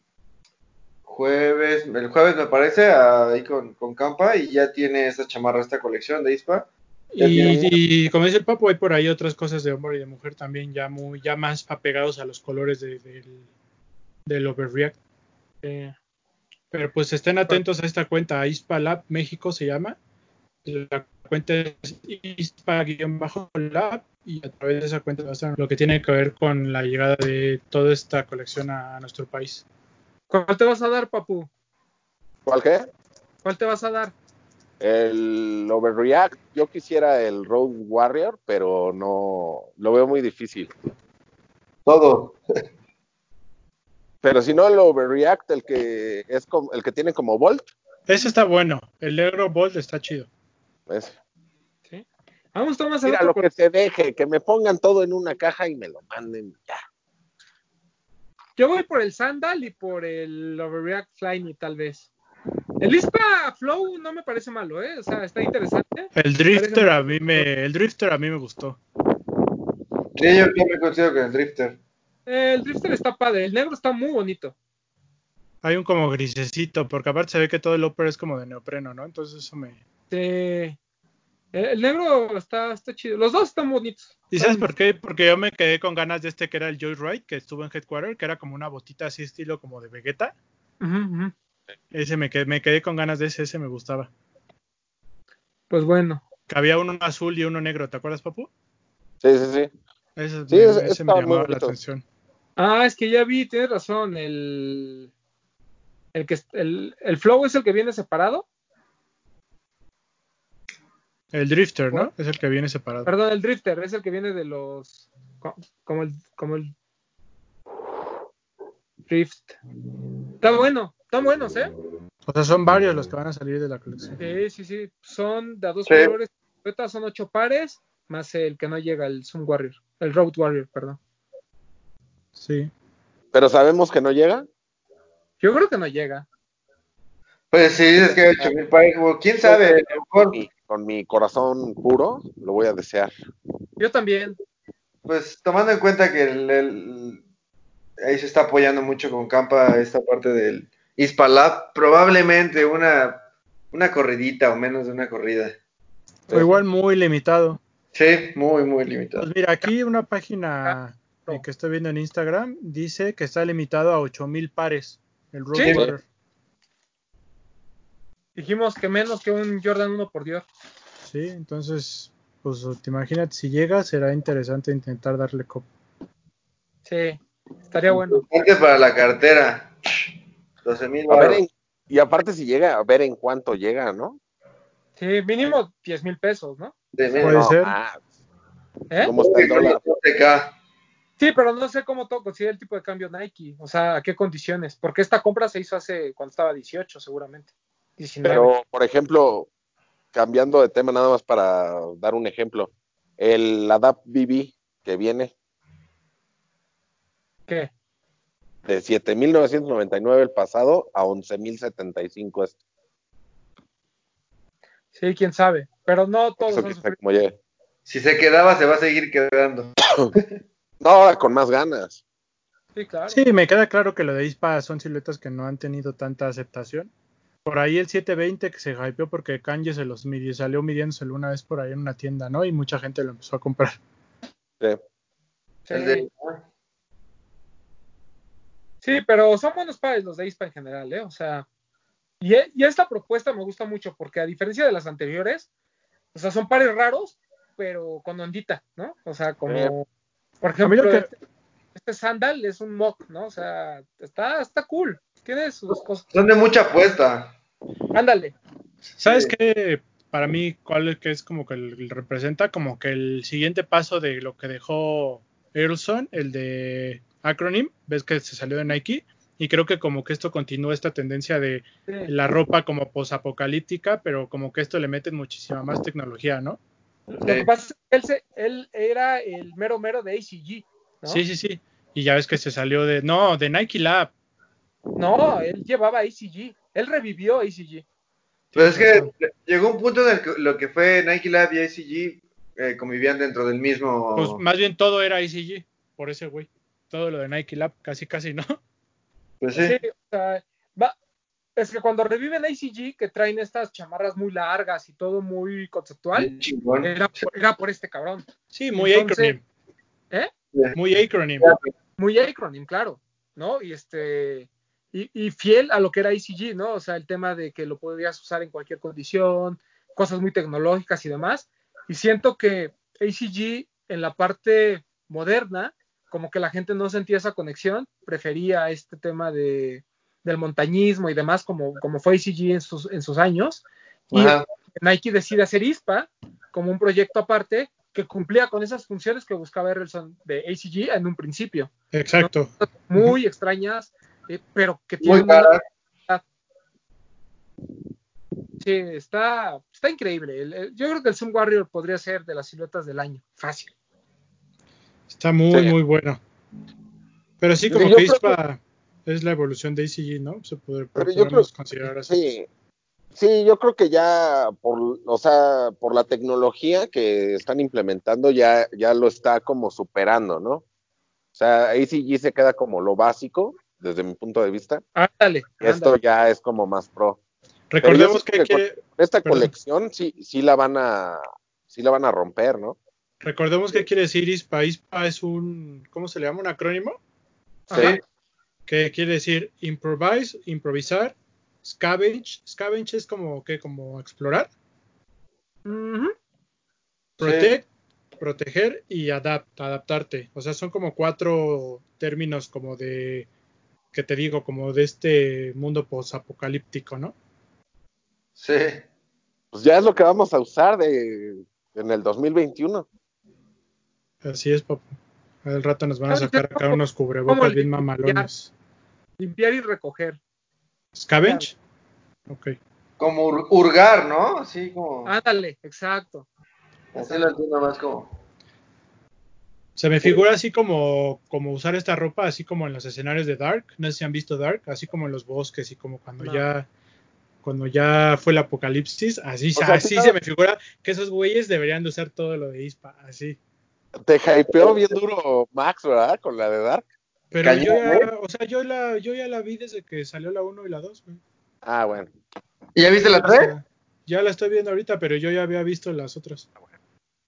jueves, el jueves me parece, ahí con, con Campa y ya tiene esa chamarra, esta colección de ISPA. Y, como dice el papo, hay por ahí otras cosas de hombre y de mujer también ya muy, ya más apegados a los colores de- del, del Overreact. Eh, Pero pues estén atentos a esta cuenta, ISPA Lab México se llama. La cuenta es ISPA-Lab y a través de esa cuenta va a estar lo que tiene que ver con la llegada de toda esta colección a, a nuestro país. ¿Cuál te vas a dar, papu? ¿Cuál qué? ¿Cuál te vas a dar? El Overreact, yo quisiera el Road Warrior, pero no lo veo muy difícil. Todo. [laughs] Pero si no, el Overreact, el que es como, el que tiene como Volt, Ese está bueno, el negro Bolt está chido. ese. ¿Sí? Vamos, Tomás, Mira lo que se deje, que me pongan todo en una caja y me lo manden ya. Yo voy por el Sandal y por el Overreact Flyme, tal vez. El ISPA Flow no me parece malo, ¿eh? O sea, está interesante. El Drifter a mí me, el Drifter a mí me gustó. Sí, yo también coincido con el Drifter. El Drifter está padre, el negro está muy bonito. Hay un como grisecito, porque aparte se ve que todo el upper es como de neopreno, ¿no? Entonces eso me... Sí. El, el negro está, está chido. Los dos están bonitos. ¿Y sabes por qué? Porque yo me quedé con ganas de este que era el Joyride, que estuvo en Headquarter, que era como una botita así estilo como de Vegeta. Ese me quedé, me quedé con ganas de ese, ese me gustaba. Pues bueno. Que había uno azul y uno negro, ¿te acuerdas, papu? Sí, sí, sí. Ese, Sí, me, ese- ese me estaban muy llamaba la atención. Ah, es que ya vi, tienes razón. El, el, que, el, el Flow es el que viene separado. El Drifter, ¿no? Es el que viene separado. Perdón, el Drifter es el que viene de los. co- Como el, como el Drift. Está bueno, están buenos, ¿eh? O sea, son varios los que van a salir de la colección. Sí, sí, sí. Son de a dos Sí. colores. Son ocho pares, más el que no llega, el Sun Warrior. El Road Warrior, perdón. Sí. Pero sabemos que no llega. Yo creo que no llega. Pues si dices que hay 8000 pares, quién sabe, a lo Con mejor, mi, con mi corazón puro, lo voy a desear. Yo también. pues tomando en cuenta que el, el- ahí se está apoyando mucho con Campa esta parte del Ispalab, probablemente una, una corridita o menos de una corrida. O igual muy limitado. Sí, muy, muy limitado. Pues mira, aquí una página que estoy viendo en Instagram dice que está limitado a 8000 pares el Road Sí. Dijimos que menos que un Jordan 1 por Dios. Sí, entonces, pues te imaginas si llega, será interesante intentar darle cop. Sí, estaría bueno. Importante para la cartera. 12 mil A ver, en- y aparte si llega, a ver en cuánto llega, ¿no? Sí, mínimo 10 mil pesos, ¿no? Puede No, ser. ah, ¿Eh? ¿Cómo está el dólar? Sí, pero no sé cómo to- considera el tipo de cambio Nike. O sea, a qué condiciones. Porque esta compra se hizo hace cuando estaba 18, seguramente. 19. Pero, por ejemplo, cambiando de tema nada más para dar un ejemplo, el Adapt BB, que viene. ¿Qué? De 7.999 el pasado a 11.075 este. Sí, quién sabe. Pero no todos como Si se quedaba, se va a seguir quedando. [laughs] No, ahora con más ganas. Sí, claro. Sí, me queda claro que lo de ISPA son siluetas que no han tenido tanta aceptación. Por ahí el 720 que se hypeó porque Kanye se los midió, salió midiéndoselo una vez por ahí en una tienda, ¿no? Y mucha gente lo empezó a comprar. Sí. Sí. El de- Sí, pero son buenos pares los de ISPA en general, ¿eh? O sea, y, y esta propuesta me gusta mucho porque a diferencia de las anteriores, o sea, son pares raros, pero con ondita, ¿no? O sea, como, por ejemplo, que- este, este sandal es un mock, ¿no? O sea, está, está cool, tiene sus cosas. Son de mucha apuesta. Ándale, ¿Sabes Sí. qué? Para mí, ¿cuál es que es como que el- representa como que el siguiente paso de lo que dejó Earlson, el de Acronym, ves que se salió de Nike, y creo que como que esto continúa esta tendencia de sí. la ropa como posapocalíptica, pero como que esto le meten muchísima más tecnología, ¿no? Lo que pasa es que él, se- él era el mero mero de ACG, ¿no? Sí, sí, sí. Y ya ves que se salió de, no, de Nike Lab. No, él llevaba ACG, él revivió ACG. Pero es que llegó un punto en el que lo que fue Nike Lab y ICG eh, convivían dentro del mismo. Pues más bien todo era ICG, por ese güey. Todo lo de Nike Lab, casi, casi, ¿no? Pues sí. Sí, o sea, va- es que cuando reviven ACG, que traen estas chamarras muy largas y todo muy conceptual, era por este cabrón. Sí, muy Entonces- acronym. ¿Eh? Muy acronym. Muy acronym, claro, ¿no? Y este y, y fiel a lo que era ACG, ¿no? O sea, el tema de que lo podías usar en cualquier condición, cosas muy tecnológicas y demás. Y siento que ACG en la parte moderna, como que la gente no sentía esa conexión, prefería este tema de, del montañismo y demás, como, como fue ACG en sus, en sus años. Y Ajá. Nike decide hacer ISPA como un proyecto aparte que cumplía con esas funciones que buscaba Errolson de ACG en un principio Exacto. muy extrañas, eh, pero que Muy una- cara. Sí, está, está increíble. El- el- yo creo que el Sun Warrior podría ser de las siluetas del año. Fácil. Está muy, Sí. muy bueno. Pero sí, como que es la evolución de ICG, ¿no? Se puede, creo- considerar así. Sí, sí, yo creo que ya por, o sea, por la tecnología que están implementando ya, ya lo está como superando, ¿no? O sea, ACG se queda como lo básico desde mi punto de vista. Ándale. Esto ándale. ya es como más pro. Recordemos que, que Esta Perdón. colección sí, sí la van a, sí la van a romper, ¿no? recordemos qué quiere decir ISPA. ISPA es un, ¿cómo se le llama? Un acrónimo. Ajá. Que quiere decir improvise, improvisar, scavenge. Scavenge es como, ¿qué? Como explorar. Ujú. Protect, proteger y adapt, adaptarte. O sea, son como cuatro términos como de, que te digo, como de este mundo posapocalíptico, ¿no? Sí. Pues ya es lo que vamos a usar de, en el 2021. Así es, papu. Al rato nos van a ¿Sabes sacar acá unos ¿Cómo cubrebocas bien mamalones. Limpiar y recoger. ¿Scavenge? Ok. Como hur- hurgar, ¿no? Así como. Ándale, exacto. Así lo entiendo más como. Se me figura así como, como usar esta ropa, así como en los escenarios de Dark. No sé si han visto Dark, así como en los bosques y como cuando No. ya cuando ya fue el apocalipsis, así, sea, así sí, se me figura que esos güeyes deberían de usar todo lo de ISPA, así. Te hypeó bien duro Max, ¿verdad? Con la de Dark. Pero Cañón, yo ya, o sea, yo la, yo ya la vi desde que salió la 1 y la 2, güey. Ah, bueno. ¿Y ya viste la O 3? sea, ya la estoy viendo ahorita, pero yo ya había visto las otras.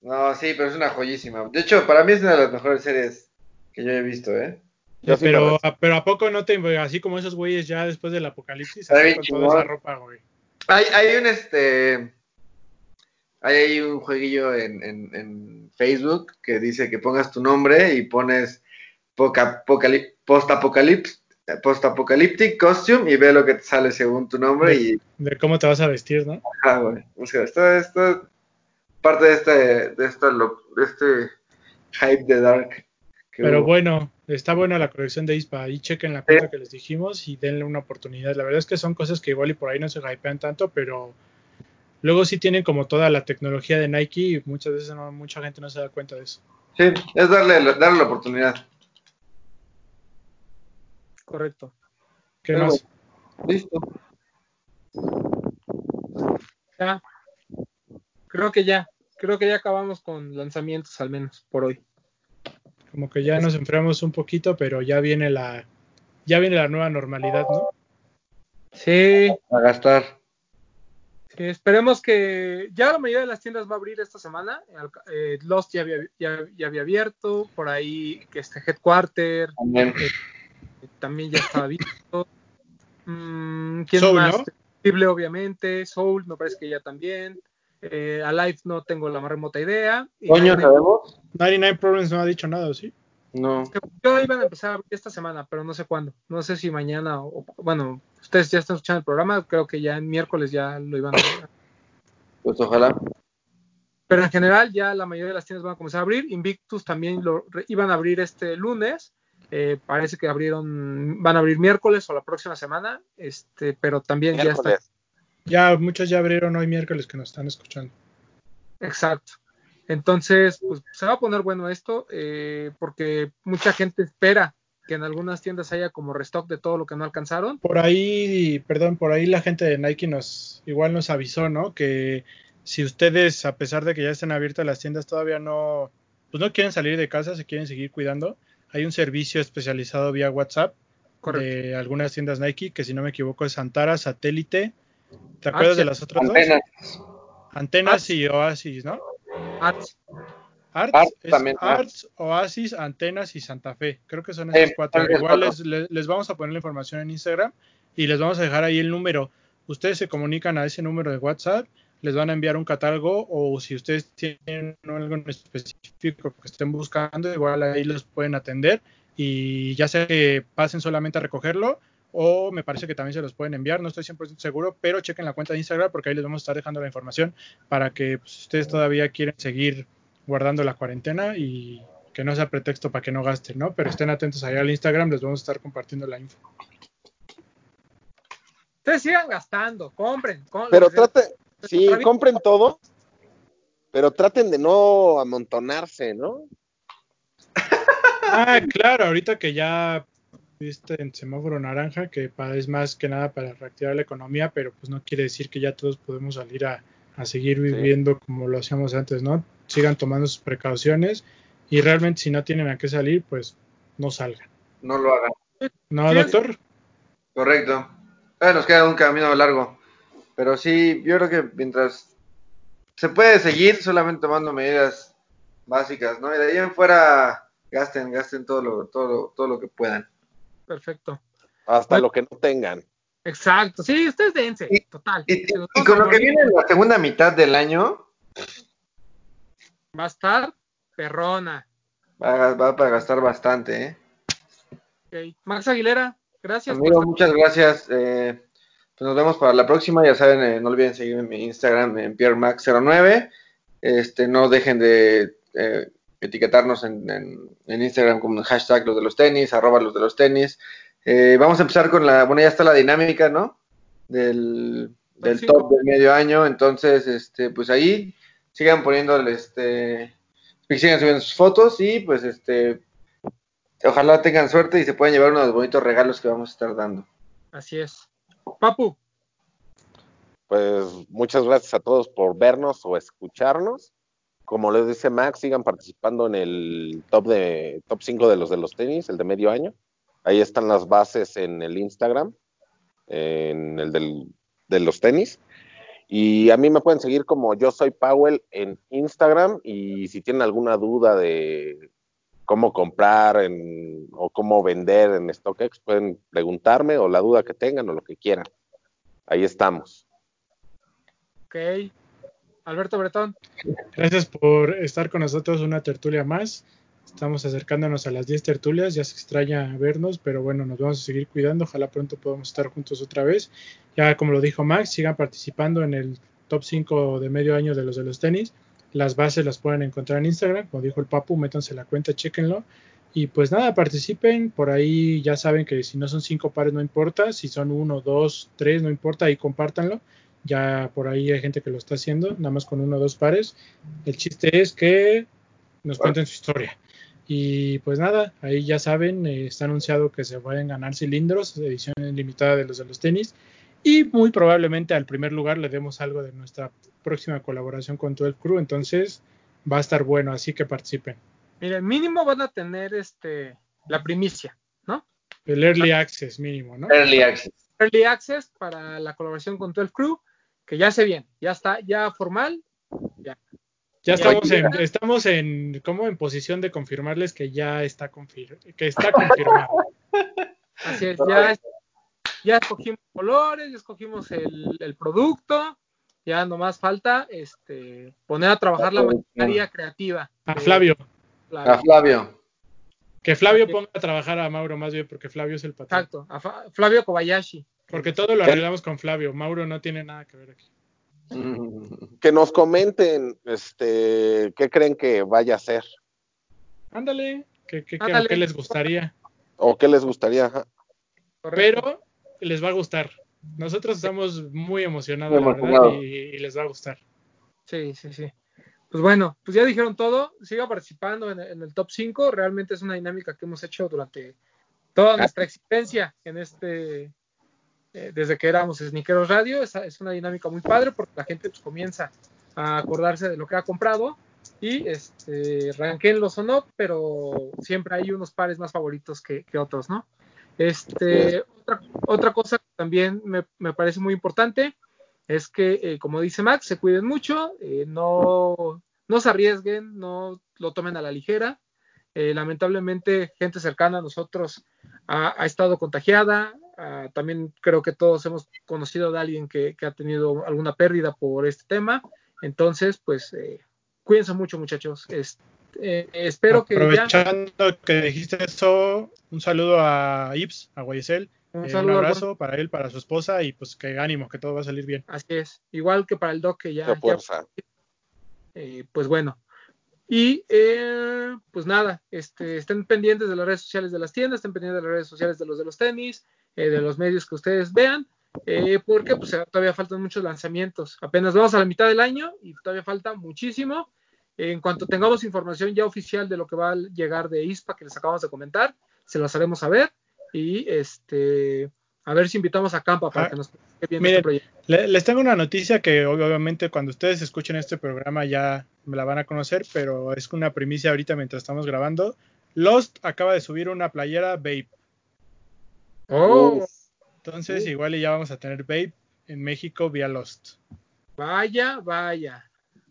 No, sí, pero es una joyísima. De hecho, para mí es una de las mejores series que yo he visto, ¿eh? Yo sí pero, a, pero a poco no te así como esos güeyes ya después del apocalipsis, bien con toda esa ropa, güey. Hay, hay un este. Hay un jueguillo en, en, en Facebook que dice que pongas tu nombre y pones poca- apocalip- post-apocalips- post-apocalyptic costume y ve lo que te sale según tu nombre y De cómo te vas a vestir, ¿no? ah, güey. O sea, esto, esto parte de este, de esta lo- de este hype de Dark. que Pero hubo. bueno, está buena la colección de ISPA. Ahí chequen la cuenta que les dijimos y denle una oportunidad. La verdad es que son cosas que igual y por ahí no se hypean tanto, pero luego sí tienen como toda la tecnología de Nike y muchas veces no, mucha gente no se da cuenta de eso. Sí, es darle, darle la oportunidad. Correcto. ¿Qué Pero más? Listo. Ya. Creo que ya. Creo que ya acabamos con lanzamientos al menos por hoy. Como que ya nos enfriamos un poquito, pero ya viene la ya viene la nueva normalidad, ¿no? Sí, A gastar. sí, esperemos que ya la mayoría de las tiendas va a abrir esta semana. Eh, Lost ya había, ya, ya había abierto, por ahí que este Headquarter También. eh, también ya estaba abierto. Mm, ¿Quién Soul, más? ¿no? Obviamente. Soul, me parece que ya también. Eh, Alive no tengo la más remota idea. Coño, ¿sabemos? 99 Problems no ha dicho nada, ¿o ¿sí? No. Yo iban a empezar a abrir esta semana, pero no sé cuándo. No sé si mañana o, bueno, ustedes ya están escuchando el programa, creo que ya en miércoles ya lo iban a abrir. Pues ojalá. Pero en general ya la mayoría de las tiendas van a comenzar a abrir. Invictus también lo re- iban a abrir este lunes. Eh, parece que abrieron, van a abrir miércoles o la próxima semana, este, pero también ya está. Ya muchos ya abrieron hoy miércoles que nos están escuchando. Exacto. Entonces, pues se va a poner bueno esto, eh, porque mucha gente espera que en algunas tiendas haya como restock de todo lo que no alcanzaron. Por ahí, perdón, por ahí la gente de Nike nos igual nos avisó, ¿no? Que si ustedes, a pesar de que ya estén abiertas las tiendas, todavía no, pues no quieren salir de casa, se quieren seguir cuidando, hay un servicio especializado vía WhatsApp Correcto. de algunas tiendas Nike, que si no me equivoco es Antara, Satélite. ¿Te acuerdas sí. de las otras Antenas. dos? Antenas Arts. y Oasis, ¿no? Arts. Arts, Arts es también, Arts, Oasis, Antenas y Santa Fe. Creo que son esas cuatro. son esas Igual cuatro. les, les- les vamos a poner la información en Instagram y les vamos a dejar ahí el número. Ustedes se comunican a ese número de WhatsApp, les van a enviar un catálogo o si ustedes tienen algo en específico que estén buscando, igual ahí los pueden atender y ya sea que pasen solamente a recogerlo o me parece que también se los pueden enviar, no estoy 100% seguro, pero chequen la cuenta de Instagram porque ahí les vamos a estar dejando la información para que pues, ustedes todavía quieren seguir guardando la cuarentena y que no sea pretexto para que no gasten, ¿no? Pero estén atentos allá al Instagram, les vamos a estar compartiendo la info. Ustedes sigan gastando, compren. com- Pero lo que sea. trate, sí, compren todo, pero traten de no amontonarse, ¿no? [laughs] Ah, claro, ahorita que ya viste en semáforo naranja, que es más que nada para reactivar la economía, pero pues no quiere decir que ya todos podemos salir a, a seguir viviendo como lo hacíamos antes, ¿no? Sigan tomando sus precauciones y realmente si no tienen a qué salir, pues no salgan. No lo hagan. ¿No, Sí, doctor? Correcto. Eh, nos queda un camino largo. Pero sí, yo creo que mientras se puede seguir solamente tomando medidas básicas, ¿no? Y de ahí en fuera gasten, gasten todo lo, todo lo, todo lo que puedan. Perfecto. Hasta Bueno. lo que no tengan. Exacto. Sí, ustedes dense. Y- Total. Y, con lo que viene en la segunda mitad del año, Va a estar perrona. va, va para gastar bastante, ¿eh? Max Aguilera, gracias Amigo, muchas gracias. Eh, pues nos vemos para la próxima. Ya saben, eh, no olviden seguirme en mi Instagram en PierreMax09. Este, no dejen de eh, etiquetarnos en, en- en Instagram con hashtag los de los tenis, arroba los de los tenis. Eh, vamos a empezar con la, bueno, ya está la dinámica, ¿no? Del, del cinco. top del medio año. Entonces, este, pues ahí sigan poniéndole, este, sigan subiendo sus fotos y pues este, ojalá tengan suerte y se puedan llevar unos bonitos regalos que vamos a estar dando. Así es. Papu, Pues muchas gracias a todos por vernos o escucharnos. Como les dice Max, sigan participando en el top de top 5 de los de los tenis, el de medio año. Ahí están las bases en el Instagram, en el del, de los tenis. Y a mí me pueden seguir como yo soy Powell en Instagram y si tienen alguna duda de cómo comprar o cómo vender en StockX, pueden preguntarme o la duda que tengan o lo que quieran. Ahí estamos. ok. Alberto Bretón, Gracias por estar con nosotros una tertulia más. Estamos acercándonos a las 10 tertulias, ya se extraña vernos, pero bueno, nos vamos a seguir cuidando. Ojalá pronto podamos estar juntos otra vez. Ya como lo dijo Max, sigan participando en el top 5 de medio año de los de los tenis. Las bases las pueden encontrar en Instagram, como dijo el Papu, métanse la cuenta, chéquenlo. Y pues nada, participen. Por ahí ya saben que si no son cinco pares no importa, si son uno, dos, tres, no importa, ahí compártanlo. Ya por ahí hay gente que lo está haciendo, nada más con uno o dos pares. El chiste es que nos cuenten su historia. Y pues nada, ahí ya saben, eh, está anunciado que se pueden ganar cilindros, edición limitada de los de los tenis. Y muy probablemente al primer lugar le demos algo de nuestra próxima colaboración con todo el crew. Entonces va a estar bueno, así que participen. Mira, mínimo van a tener este la primicia, ¿no? El early access mínimo, ¿no? Early access. Early access para la colaboración con todo el crew, que ya se bien, ya está, ya formal, ya. Ya estamos en, estamos en, como en posición de confirmarles que ya está, confir- que está confirmado. Así es, ya, ya escogimos colores, ya escogimos el, el producto, ya nomás falta este poner a trabajar la maquinaria creativa. A Flavio, Flavio. A Flavio. que Flavio ponga a trabajar a Mauro más bien, porque Flavio es el patrón. Exacto, a Fa- Flavio Kobayashi. Porque todo lo arreglamos con Flavio. Mauro no tiene nada que ver aquí. [laughs] Que nos comenten este, qué creen que vaya a ser Ándale, ¿qué, qué, qué- Ándale. qué les gustaría? o qué les gustaría. Pero les va a gustar. Nosotros estamos muy emocionados, Muy la verdad, y, y les va a gustar. Sí, sí, sí. Pues bueno, pues ya dijeron todo. Siga participando en, en el top 5. Realmente es una dinámica que hemos hecho durante toda nuestra existencia en este, eh, desde que éramos Sneakeros Radio. Es, una dinámica muy padre porque la gente pues, comienza a acordarse de lo que ha comprado y este, ranquenlos o no, pero siempre hay unos pares más favoritos que, otros, ¿no? Este, otra, cosa también me, parece muy importante es que, eh, como dice Max, se cuiden mucho, eh, no, se arriesguen, no lo tomen a la ligera. Lamentablemente, gente cercana a nosotros ha estado contagiada. Ah, también creo que todos hemos conocido de alguien que, que ha tenido alguna pérdida por este tema. Entonces, pues, eh, cuídense mucho, muchachos. Es- eh, espero que ya. Aprovechando que dijiste eso, un saludo a Ips, a Guayesel. Un Eh, saludo abrazo para él, para su esposa y pues que ánimo, que todo va a salir bien. Así es. Igual que para el Doc, que ya, Qué ya. Eh, pues bueno. Y eh, pues nada, este, estén pendientes de las redes sociales de las tiendas, estén pendientes de las redes sociales de los de los tenis, eh, de los medios que ustedes vean, eh, porque pues todavía faltan muchos lanzamientos. Apenas vamos a la mitad del año y todavía falta muchísimo. En cuanto tengamos información ya oficial de lo que va a llegar de ISPA que les acabamos de comentar, se las haremos saber y este a ver si invitamos a Campa para Ah, que nos bien miren, este proyecto. Le- les tengo una noticia que obviamente cuando ustedes escuchen este programa ya me la van a conocer, pero es una primicia ahorita mientras estamos grabando. Lost acaba de subir una playera Babe. Oh, Entonces igual y ya vamos a tener Babe en México vía Lost. vaya, vaya.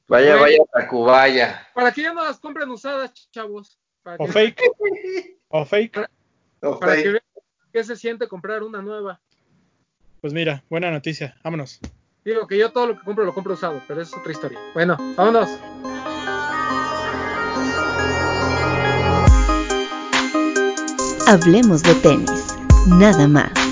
Vaya, Bueno. vaya, Tacubaya. Para que ya no las compren usadas, chavos. Para O que, fake. [laughs] O fake. Para fake. que vean qué se siente comprar una nueva. Pues mira, buena noticia. Vámonos. Digo que yo todo lo que compro lo compro usado, pero es otra historia. Bueno, vámonos. Hablemos de tenis, nada más.